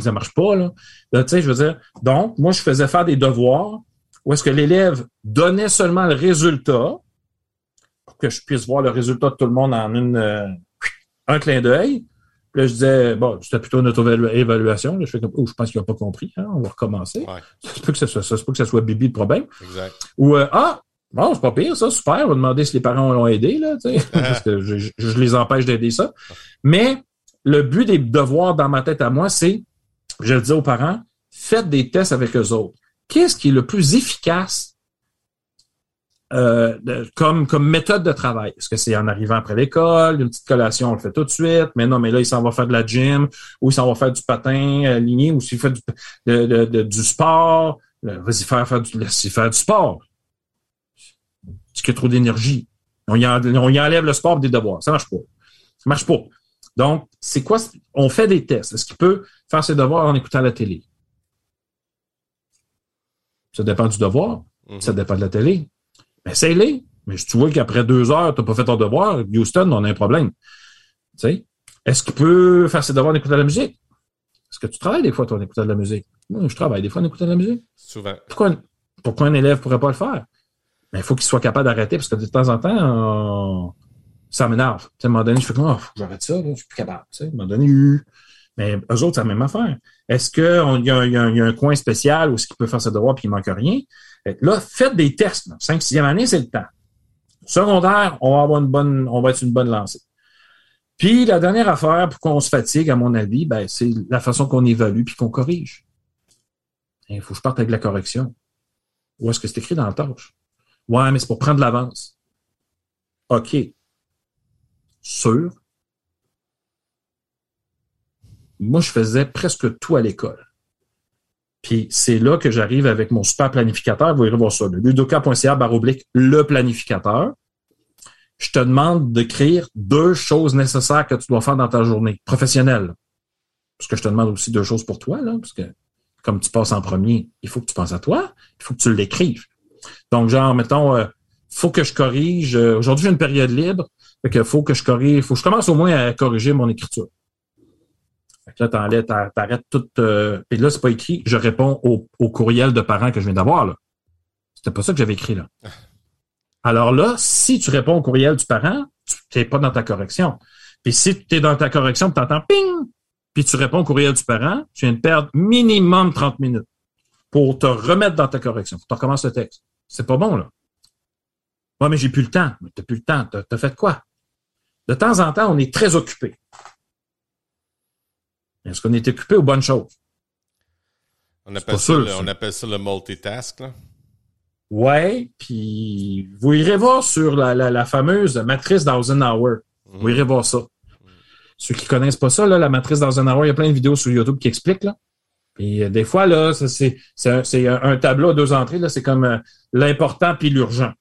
Ça marche pas, là. tu sais, je veux dire, donc, moi, je faisais faire des devoirs où est-ce que l'élève donnait seulement le résultat pour que je puisse voir le résultat de tout le monde en une, euh, un clin d'œil. Puis là, je disais, bon, c'était plutôt une auto-évaluation. Je fais comme, oh, je pense qu'il n'a pas compris. Hein, on va recommencer.
Ouais,
Ça se peut que ça soit, ça se peut que ça soit Bibi le problème.
exact.
Ou, euh, ah, bon, c'est pas pire, ça, super. On va demander si les parents l'ont aidé, là, tu sais, parce que je- je les empêche d'aider ça. Mais le but des devoirs dans ma tête à moi, c'est, je le dis aux parents, faites des tests avec eux autres. Qu'est-ce qui est le plus efficace euh, comme, méthode de travail? Est-ce que c'est en arrivant après l'école, une petite collation, on le fait tout de suite, mais non, mais là, il s'en va faire de la gym, ou il s'en va faire du patin aligné, ou s'il fait du, du sport, vas-y faire, faire du, faire du sport. C'est qu'il y a trop d'énergie. On on y enlève le sport des devoirs. Ça marche pas. Ça marche pas. Donc, c'est quoi? On fait des tests. Est-ce qu'il peut faire ses devoirs en écoutant la télé? Ça dépend du devoir.
Mhm.
Ça dépend de la télé. Mais essaye-les. Mais si tu vois qu'après deux heures, tu n'as pas fait ton devoir, Houston, on a un problème. Tu sais? Est-ce qu'il peut faire ses devoirs en écoutant de la musique? Est-ce que tu travailles des fois, en écoutant de la musique? Moi, je travaille des fois en écoutant de la musique.
Souvent.
Pourquoi, pourquoi un élève pourrait pas le faire? Mais il faut qu'il soit capable d'arrêter parce que de temps en temps, on- ça m'énerve. À un moment donné, je fais comme, oh, j'arrête ça, je suis plus capable. À un moment donné, euh. mais eux autres, c'est la même affaire. Est-ce qu'il y, a un- coin spécial où il peut faire ses devoirs puis il manque rien? Là, faites des tests. 5 6e année, c'est le temps. Secondaire, on va avoir une bonne, on va être une bonne lancée. Puis la dernière affaire pour qu'on se fatigue, à mon avis, ben, c'est la façon qu'on évalue puis qu'on corrige. Il faut que je parte avec la correction. Où est-ce que c'est écrit dans la tâche? Ouais, mais c'est pour prendre l'avance. OK. Sûr. Moi, je faisais presque tout à l'école. Puis c'est là que j'arrive avec mon super planificateur. Vous irez voir ça. Le ludoka.ca barre oblique, le planificateur. Je te demande d'écrire deux choses nécessaires que tu dois faire dans ta journée professionnelle. Parce que je te demande aussi deux choses pour toi, parce que comme tu passes en premier, il faut que tu penses à toi, il faut que tu l'écrives. Donc, genre, mettons, euh, faut que je corrige. euh, Aujourd'hui, j'ai une période libre. Fait que faut que je corrige. Faut que je commence au moins à corriger mon écriture. Fait que là, t'enlèves, t'a- t'arrêtes tout. Euh, et là, c'est pas écrit. Je réponds au, au courriel de parents que je viens d'avoir, là. C'était pas ça que j'avais écrit, là. Alors là, si tu réponds au courriel du parent, tu n'es pas dans ta correction. Puis si tu es dans ta correction, tu entends ping, puis tu réponds au courriel du parent, tu viens de perdre minimum 30 minutes pour te remettre dans ta correction. Faut que tu recommences le texte. C'est pas bon, là. Ouais, mais j'ai plus le temps. Mais t'as plus le temps. T'as, t'as fait quoi? De temps en temps, on est très occupé. Est-ce qu'on est occupé aux bonnes choses?
On appelle, ça le, on appelle ça le multitask. Là.
Ouais, puis vous irez voir sur la, la, la fameuse matrice d'Eisenhower.
Mhm.
Vous irez voir ça. Ceux qui connaissent pas ça, là, la matrice d'Eisenhower, il y a plein de vidéos sur YouTube qui expliquent. Là. Et euh, des fois, là, c'est, un, c'est un- un tableau à deux entrées. Là, c'est comme euh, l'important puis l'urgent.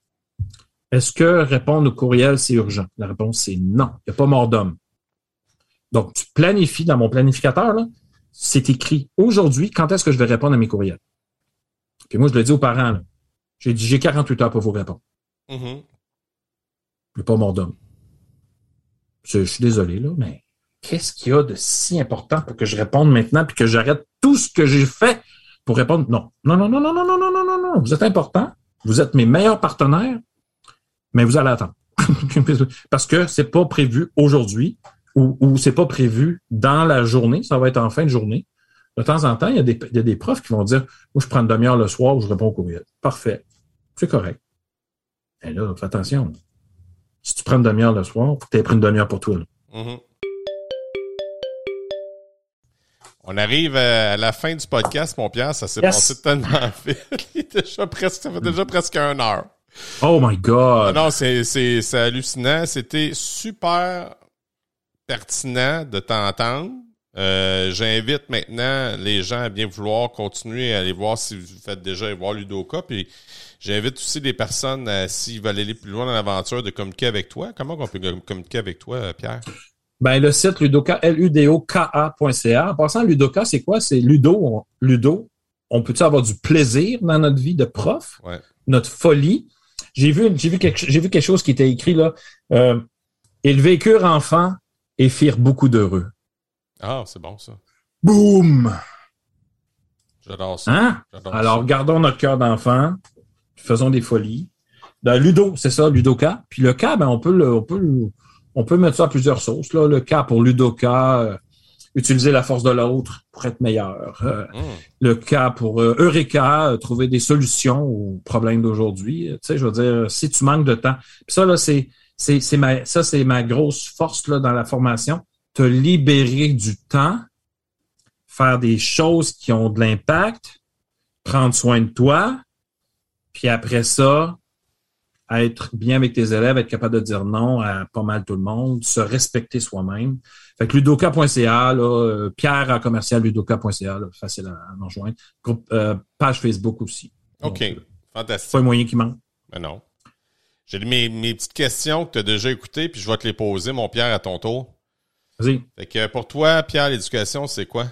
Est-ce que répondre au courriel, c'est urgent? La réponse, c'est non. Il n'y a pas mort d'homme. Donc, tu planifies dans mon planificateur, là, c'est écrit aujourd'hui, quand est-ce que je vais répondre à mes courriels? Puis moi, je le dis aux parents, là. J'ai dit, j'ai 48 heures pour vous répondre.
Mhm.
Il n'y a pas mort d'homme. Je, je suis désolé, là, mais qu'est-ce qu'il y a de si important pour que je réponde maintenant puis que j'arrête tout ce que j'ai fait pour répondre? Non. Non, non, non, non, non, non, non, non, non, non. Vous êtes important. Vous êtes mes meilleurs partenaires, mais vous allez attendre. Parce que c'est pas prévu aujourd'hui ou, ou c'est pas prévu dans la journée. Ça va être en fin de journée. De temps en temps, il y a des, il y a des profs qui vont dire, moi, je prends une demi-heure le soir où je réponds au courriel. Parfait. C'est correct. Et là, fais attention. Si tu prends une demi-heure le soir, faut que tu aies pris une demi-heure pour toi. là.
Mhm. On arrive à la fin du podcast, mon Pierre. Ça s'est
Yes.
passé tellement vite. Il est déjà presque, ça fait déjà presque une heure.
Oh my God!
non, c'est, c'est, c'est hallucinant. C'était super pertinent de t'entendre. Euh, j'invite maintenant les gens à bien vouloir continuer à aller voir si vous faites déjà aller voir Ludoka. Puis j'invite aussi les personnes, à, s'ils veulent aller plus loin dans l'aventure, de communiquer avec toi. Comment on peut communiquer avec toi, euh, Pierre?
Ben, le site ludoka, L-U-D-O-K-A.ca. En passant, Ludoka, c'est quoi? C'est Ludo. On, Ludo. On peut-tu avoir du plaisir dans notre vie de prof?
Ouais.
Notre folie? J'ai vu, j'ai vu quelque, j'ai vu quelque chose qui était écrit là. Euh, ils vécurent enfants et firent beaucoup d'heureux.
Ah, c'est bon ça.
Boum!
J'adore ça.
Hein?
J'adore
Alors,
ça.
gardons notre cœur d'enfant. faisons des folies. Dans Ludo, c'est ça, Ludoka? Puis le cas, ben, on peut le, on peut le- on peut mettre ça à plusieurs sauces. Là. Le cas pour Ludoka, euh, utiliser la force de l'autre pour être meilleur. Euh,
Hum.
le cas pour euh, Eureka, euh, trouver des solutions aux problèmes d'aujourd'hui. Tu sais, je veux dire, si tu manques de temps. Puis ça, là, c'est, c'est, c'est ma, ça, c'est ma grosse force là, dans la formation. Te libérer du temps, faire des choses qui ont de l'impact, prendre soin de toi, puis après ça, être bien avec tes élèves, être capable de dire non à pas mal tout le monde, se respecter soi-même. Fait que ludoka.ca, là, euh, Pierre à commercial ludoka.ca, facile à, nous rejoindre. Groupe, euh, page Facebook aussi.
OK.
Donc,
Fantastique.
pas un moyen qui manque.
Ben non. J'ai mes, mes petites questions que tu as déjà écoutées, puis je vais te les poser, mon Pierre, à ton tour.
Vas-y.
Fait que pour toi, Pierre, l'éducation, c'est quoi?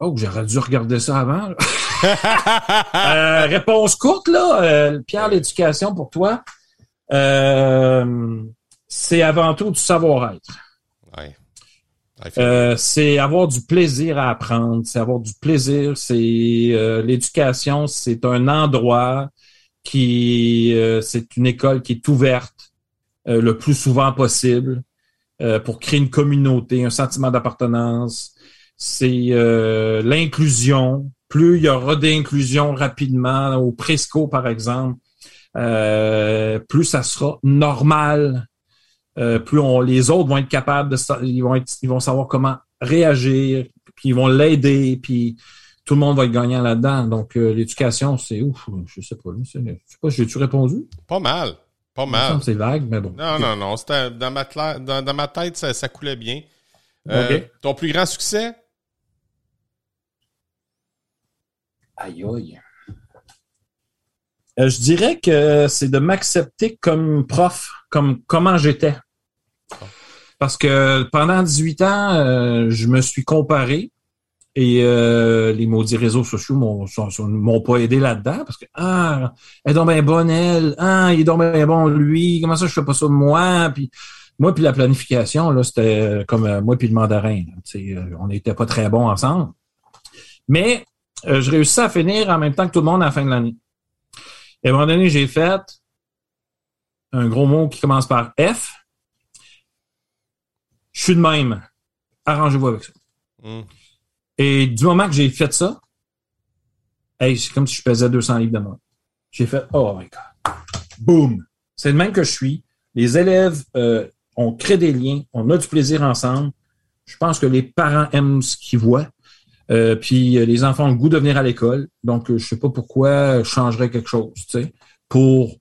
Oh, j'aurais dû regarder ça avant. Euh, réponse courte, là. euh, Pierre, l'éducation pour toi. Euh, c'est avant tout du savoir-être.
Ouais.
Euh, c'est avoir du plaisir à apprendre, c'est avoir du plaisir, c'est euh, l'éducation, c'est un endroit qui euh, c'est une école qui est ouverte euh, le plus souvent possible euh, pour créer une communauté, un sentiment d'appartenance. C'est euh, l'inclusion. Plus il y aura d'inclusion rapidement au Presco, par exemple, euh, plus ça sera normal euh, plus on, les autres vont être capables de ils vont être, ils vont savoir comment réagir, puis ils vont l'aider, puis tout le monde va être gagnant là-dedans. Donc euh, l'éducation, c'est ouf, je sais pas, je sais pas, j'ai-tu répondu?
Pas mal. Pas mal.
C'est vague, mais bon.
Non, non, non. C'était dans ma, cla- dans, dans ma tête, ça, ça coulait bien. Euh. Ton plus grand succès?
Aïe aïe. Euh, je dirais que c'est de m'accepter comme prof, comme comment j'étais. Parce que pendant 18 ans, euh, je me suis comparé et euh, les maudits réseaux sociaux m'ont m'ont pas aidé là-dedans parce que ah, elle est bien bonne elle, ah, il est donc bien bon lui, comment ça je fais pas ça de moi puis moi puis la planification là c'était comme moi puis le mandarin, on n'était pas très bons ensemble. Mais je réussis à finir en même temps que tout le monde à la fin de l'année. Et à un moment donné, j'ai fait un gros mot qui commence par F. Je suis de même. Arrangez-vous avec ça.
Hmm.
Et du moment que j'ai fait ça, hey, c'est comme si je pesais 200 livres de moi. J'ai fait, oh my God. Boom. C'est le même que je suis. Les élèves, euh, on crée des liens, on a du plaisir ensemble. Je pense que les parents aiment ce qu'ils voient. Euh, puis euh, les enfants ont le goût de venir à l'école. Donc, euh, je sais pas pourquoi je changerais quelque chose, tu sais, pour,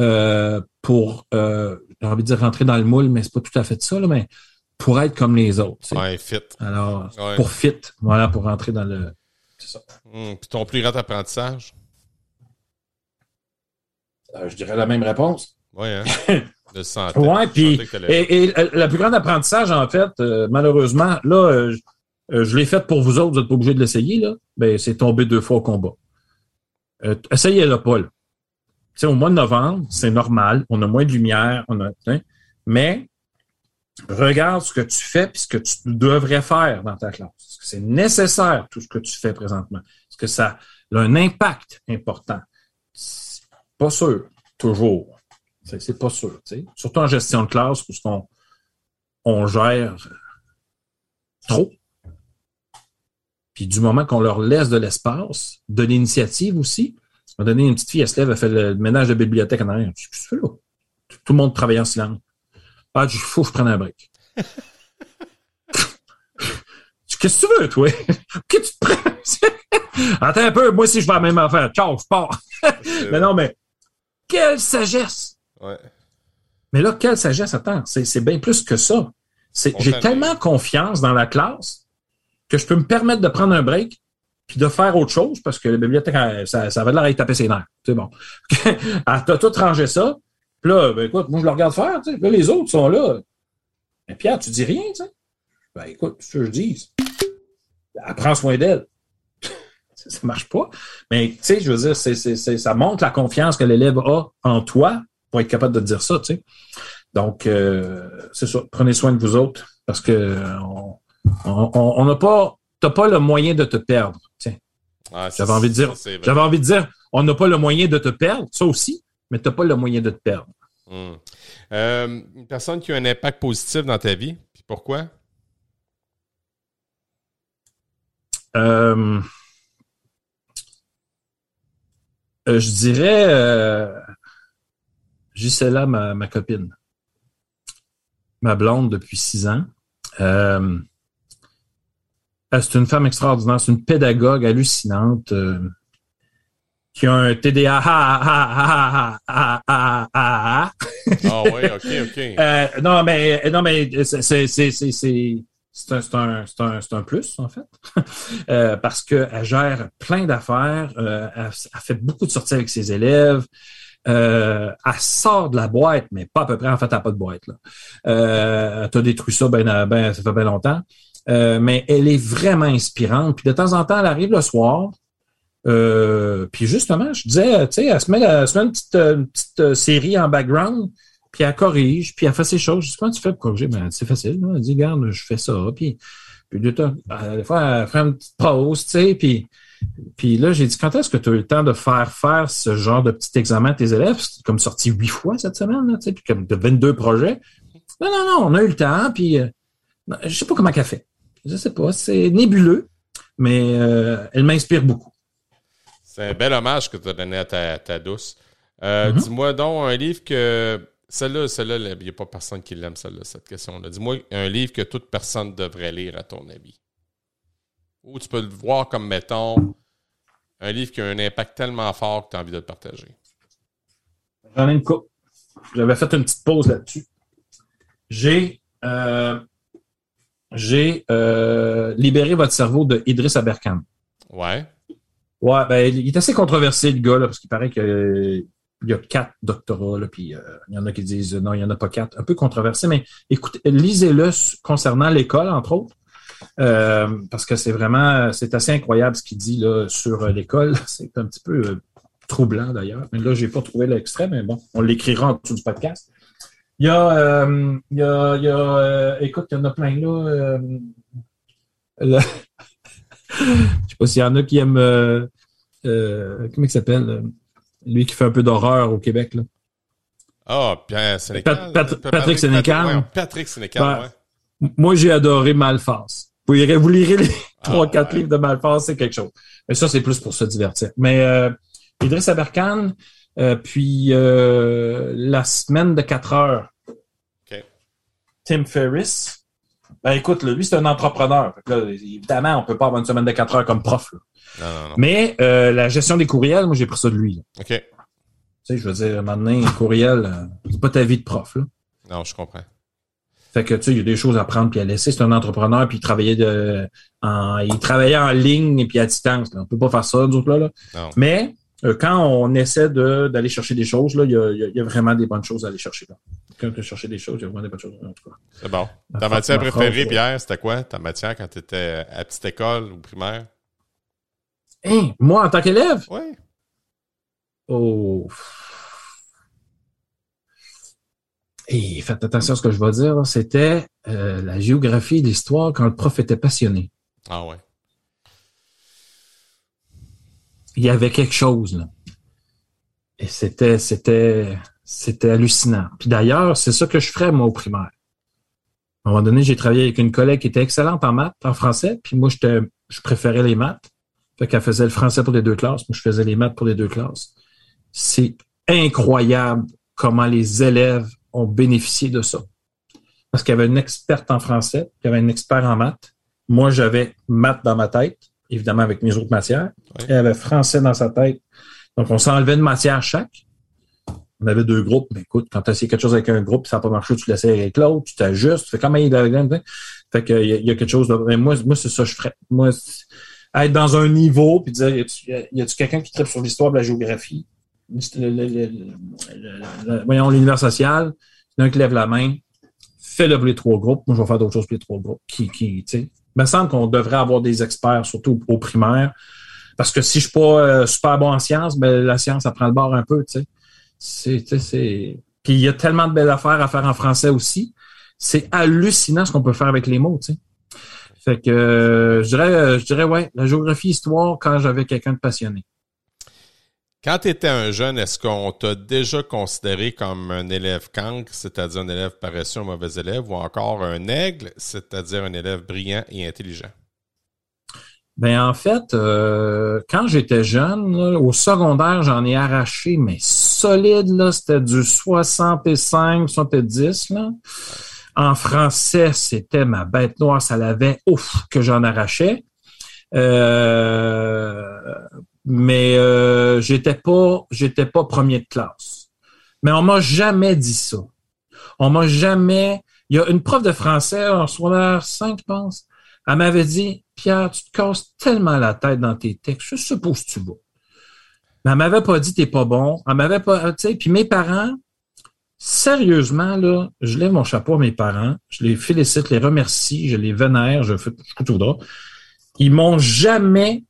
euh, pour euh, j'ai envie de dire rentrer dans le moule, mais c'est pas tout à fait ça, là, mais pour être comme les autres. tu sais.
Ouais, fit.
Alors,
Ouais.
pour fit, voilà, pour rentrer dans le. C'est ça.
Hmm. Puis ton plus grand apprentissage?
Euh, je dirais la même réponse.
Ouais, hein? De santé.
Ouais, puis et, et le plus grand apprentissage, en fait, euh, malheureusement, là, euh, je- l'ai fait pour vous autres, vous n'êtes pas obligés de l'essayer, là. Ben, c'est tombé deux fois au combat. Euh, Essayez-le pas, là. Au mois de novembre, c'est normal, on a moins de lumière, on a, mais regarde ce que tu fais puis ce que tu devrais faire dans ta classe. C'est nécessaire, tout ce que tu fais présentement? Est-ce que ça a un impact important? Pas sûr, toujours. C'est pas sûr. tu sais. Surtout en gestion de classe, parce qu'on on gère trop. Puis du moment qu'on leur laisse de l'espace, de l'initiative aussi, on a donné une petite fille, elle se lève, elle fait le ménage de bibliothèque en arrière. Je dis, Qu'est-ce que tu fais là? Tout le monde travaille en silence. Ah, il faut que je prenne un break. Qu'est-ce que tu veux, toi? Qu'est-ce que tu te prends? Attends un peu, moi aussi je vais à la même affaire. Ciao, je pars. Mais non, mais quelle sagesse!
Ouais.
Mais là, quelle sagesse, attends, c'est, bien plus que ça. J'ai tellement confiance dans la classe que je peux me permettre de prendre un break puis de faire autre chose parce que la bibliothèque, ça, ça avait l'air d'être taper ses nerfs. C'est bon. Elle tout rangé ça. Puis là, ben écoute, moi, je le regarde faire. Tu sais. Là, les autres sont là. Mais Pierre, tu dis rien, tu sais. Ben écoute, ce que je dis, elle prend soin d'elle. ça, marche pas. Mais tu sais, je veux dire, ça montre la confiance que l'élève a en toi pour être capable de te dire ça, tu sais. Donc, euh, c'est ça. Prenez soin de vous autres parce que euh, on- n'a pas, t'as pas le moyen de te perdre. Tiens.
Ah,
J'avais envie de dire,
ça, c'est vrai.
j'avais envie de dire, on n'a pas le moyen de te perdre, ça aussi, mais tu n'as pas le moyen de te perdre.
Hmm. Euh, une personne qui a un impact positif dans ta vie, puis pourquoi?
Euh, euh, je dirais Gisela, ma, ma copine. Ma blonde depuis six ans. C'est une femme extraordinaire, c'est une pédagogue hallucinante euh, qui a un TDA. Ah, ah, ah, ah, ah, ah, ah.
Ah oui, ok, ok.
Euh, non, mais non, mais c'est c'est c'est c'est c'est c'est un, c'est un, c'est un, c'est un plus, en fait. Euh, parce qu'elle gère plein d'affaires, euh, elle, elle fait beaucoup de sorties avec ses élèves. Euh, elle sort de la boîte, mais pas à peu près, en fait, elle n'a pas de boîte. Là. Euh, tu as détruit ça ben, ben, ça fait bien longtemps. Euh, mais elle est vraiment inspirante. Puis de temps en temps, elle arrive le soir. Euh, puis justement, je disais, tu sais, elle se met, se met une petite, euh, série en background, puis elle corrige, puis elle fait ses choses. Je dis, comment tu fais pour corriger? Ben, c'est facile. là. Elle dit, regarde, je fais ça. Puis, puis de temps, euh, des fois, elle fait une petite pause, tu sais, puis, puis là, j'ai dit, quand est-ce que tu as eu le temps de faire faire ce genre de petit examen à tes élèves? C'est comme sorti huit fois cette semaine, là, puis comme de 22 projets. Non, non, non, on a eu le temps, puis euh, je sais pas comment qu'elle fait. Je sais pas, c'est nébuleux, mais euh, elle m'inspire beaucoup.
C'est un bel hommage que tu as donné à ta, ta douce. Euh,
Mhm.
Dis-moi donc un livre que. Celle-là, celle-là, il n'y a pas personne qui l'aime, celle-là, cette question-là. Dis-moi un livre que toute personne devrait lire, à ton avis. Ou tu peux le voir comme, mettons, un livre qui a un impact tellement fort que tu as envie de le partager.
J'en ai une coupe. J'avais fait une petite pause là-dessus. J'ai euh, j'ai euh, libéré votre cerveau de Idriss Aberkan.
Ouais.
Ouais, ben il est assez controversé le gars là, parce qu'il paraît que euh, il y a quatre doctorats là, puis euh, il y en a qui disent non, il y en a pas quatre. Un peu controversé, mais écoutez, lisez-le concernant l'école entre autres. Euh, parce que c'est vraiment, c'est assez incroyable ce qu'il dit là sur l'école. C'est un petit peu troublant d'ailleurs. Mais là, j'ai pas trouvé l'extrait, mais bon, on l'écrira en dessous du podcast. Il y a, euh, il y a, il y a euh, écoute, il y en a plein là. euh, le- Je sais pas s'il y en a qui aiment, comment il s'appelle, lui qui fait un peu d'horreur au Québec là.
Ah, Pierre Sénécal.
Pat- Pat- Patrick Sénécal.
Patrick Sénécal,
Ouais.
ouais.
M- Moi, j'ai adoré Malphas. Vous lirez, vous lirez les trois,
Ah,
quatre
ouais.
livres de Malphas, c'est quelque chose. Mais ça, c'est plus pour se divertir. Mais euh, Idriss Aberkan, puis euh, la semaine de quatre heures.
OK.
Tim Ferriss. Ben écoute, là, lui, c'est un entrepreneur. Là, évidemment, on peut pas avoir une semaine de quatre heures comme prof. là.
Non, non, non.
Mais euh, la gestion des courriels, moi, j'ai pris ça de lui. là.
OK.
Tu sais, je veux dire, maintenant, un courriel, euh, c'est pas ta vie de prof. Là.
Non, je comprends.
Fait que tu sais, il y a des choses à prendre puis à laisser. C'est un entrepreneur puis il travaillait de, en, il travaillait en ligne et puis à distance. Là. On peut pas faire ça, nous autres là. là.
Non.
Mais euh, quand on essaie de d'aller chercher des choses là, il y a, il y a- vraiment des bonnes choses à aller chercher là. Quand tu chercher des choses, il y a vraiment des bonnes choses en tout cas.
C'est bon. Ta matière
ma
préférée,
phrase.
Pierre, c'était quoi? Ta matière quand tu étais à petite école ou primaire?
Hein, moi en tant qu'élève,
Oui.
oh. Et faites attention à ce que je vais dire. C'était euh, la géographie, l'histoire quand le prof était passionné.
Ah ouais.
Il y avait quelque chose là. Et c'était c'était c'était hallucinant. Puis d'ailleurs, c'est ça que je ferais moi au primaire. À un moment donné, j'ai travaillé avec une collègue qui était excellente en maths, en français, puis moi j'étais je préférais les maths. Fait qu'elle faisait le français pour les deux classes, moi je faisais les maths pour les deux classes. C'est incroyable comment les élèves ont bénéficié de ça. Parce qu'il y avait une experte en français, il y avait un expert en maths. Moi, j'avais maths dans ma tête, évidemment avec mes autres matières. Elle avait français dans sa tête. Donc, on s'enlevait une matière chaque. On avait deux groupes. Mais écoute, quand tu essayé quelque chose avec un groupe, ça n'a pas marché, tu l'essayes avec l'autre, tu t'ajustes, tu fais comme il est Fait que, il y, y a quelque chose de. Mais moi, moi c'est ça que je ferais. Moi, être dans un niveau puis dire y a-tu quelqu'un qui tripe sur l'histoire de la géographie? Le- le- le- voyons, l'univers social, il y en a un qui lève la main, fais-le pour les trois groupes. Moi, je vais faire d'autres choses pour les trois groupes. Qui, qui, tu sais? Il me semble qu'on devrait avoir des experts, surtout au primaire. Parce que si je suis pas euh, super bon en sciences, ben la science, ça prend le bord un peu, tu sais. C'est, c'est... Puis il y a tellement de belles affaires à faire en français aussi. C'est hallucinant ce qu'on peut faire avec les mots, tu sais. Fait que euh, je dirais, euh, je dirais, ouais, la géographie, histoire, quand j'avais quelqu'un de passionné.
Quand tu étais un jeune, est-ce qu'on t'a déjà considéré comme un élève cancre, c'est-à-dire un élève paresseux, un mauvais élève, ou encore un aigle, c'est-à-dire un élève brillant et intelligent?
Ben en fait, euh, quand j'étais jeune, au secondaire, j'en ai arraché, mais solide, là, c'était du 65, 70, là. En français, c'était ma bête noire, ça l'avait, ouf, que j'en arrachais. Euh, mais euh, j'étais pas, j'étais pas premier de classe. Mais on m'a jamais dit ça. On m'a jamais. Il y a une prof de français en secondaire 5, je pense. Elle m'avait dit, Pierre, tu te casses tellement la tête dans tes textes, je suppose tu vas. Mais elle m'avait pas dit t'es pas bon. Elle m'avait pas, tu sais, puis mes parents, sérieusement, là, je lève mon chapeau à mes parents, je les félicite, les remercie, je les vénère, je fais tout droit. Ils m'ont jamais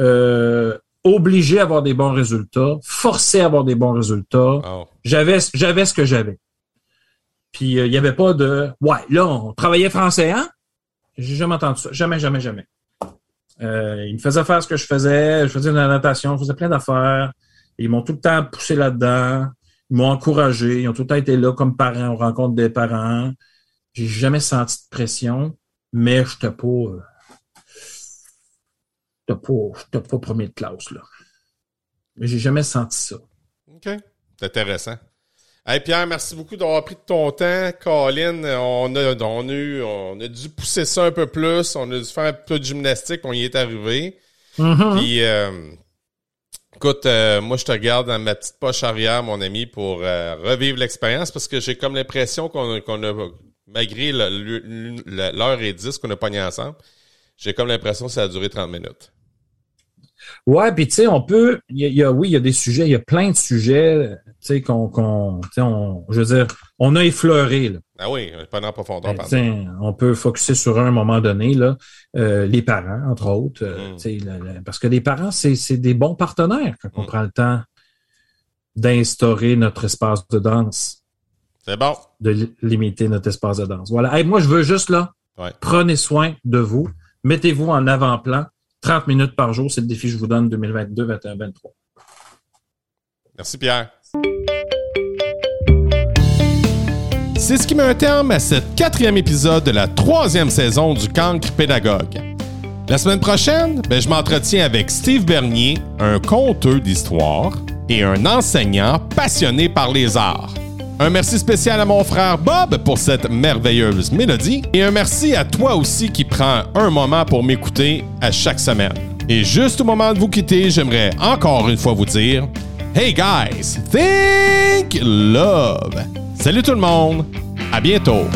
euh, obligé à avoir des bons résultats, forcé à avoir des bons résultats.
Oh.
J'avais, j'avais ce que j'avais. Puis euh, il y avait pas de ouais, là on travaillait français, hein? J'ai jamais entendu ça, jamais, jamais, jamais. Euh, ils me faisaient faire ce que je faisais, je faisais de la natation, je faisais plein d'affaires. Ils m'ont tout le temps poussé là-dedans. Ils m'ont encouragé. Ils ont tout le temps été là comme parents. On rencontre des parents. J'ai jamais senti de pression, mais je pas, j'étais pas, pas premier de classe, là. Mais j'ai jamais senti ça.
OK. C'est intéressant. Hey Pierre, merci beaucoup d'avoir pris de ton temps. Colin, on a, on, a eu, on a dû pousser ça un peu plus. On a dû faire un peu de gymnastique. On y est arrivé.
Mhm.
Puis, euh, écoute, euh, moi, je te regarde dans ma petite poche arrière, mon ami, pour euh, revivre l'expérience parce que j'ai comme l'impression qu'on a, malgré l'heure et dix qu'on a pogné ensemble, j'ai comme l'impression que ça a duré 30 minutes.
Ouais, puis tu sais, on peut, il y, a- y a, oui, il y a des sujets, il y a plein de sujets, tu sais, qu'on, qu'on, tu sais, on, je veux dire, on a effleuré, là.
Ah oui, pas en profondeur,
Ben, on peut focuser sur un, moment donné, là, euh, les parents, entre autres, euh,
Mm.
parce que les parents, c'est, c'est des bons partenaires quand on
Mm.
prend le temps d'instaurer notre espace de danse,
C'est bon.
de li- limiter notre espace de danse. Voilà. Hey, moi, je veux juste là,
Ouais.
prenez soin de vous, mettez-vous en avant-plan, 30 minutes par jour, c'est le défi que je vous donne 2022, 21, 23.
Merci Pierre. C'est ce qui met un terme à ce quatrième épisode de la troisième saison du Cancre Pédagogue. La semaine prochaine, ben, je m'entretiens avec Steve Bernier, un conteur d'histoire et un enseignant passionné par les arts. Un merci spécial à mon frère Bob pour cette merveilleuse mélodie et un merci à toi aussi qui prends un moment pour m'écouter à chaque semaine. Et juste au moment de vous quitter, j'aimerais encore une fois vous dire Hey guys, think love. Salut tout le monde, à bientôt.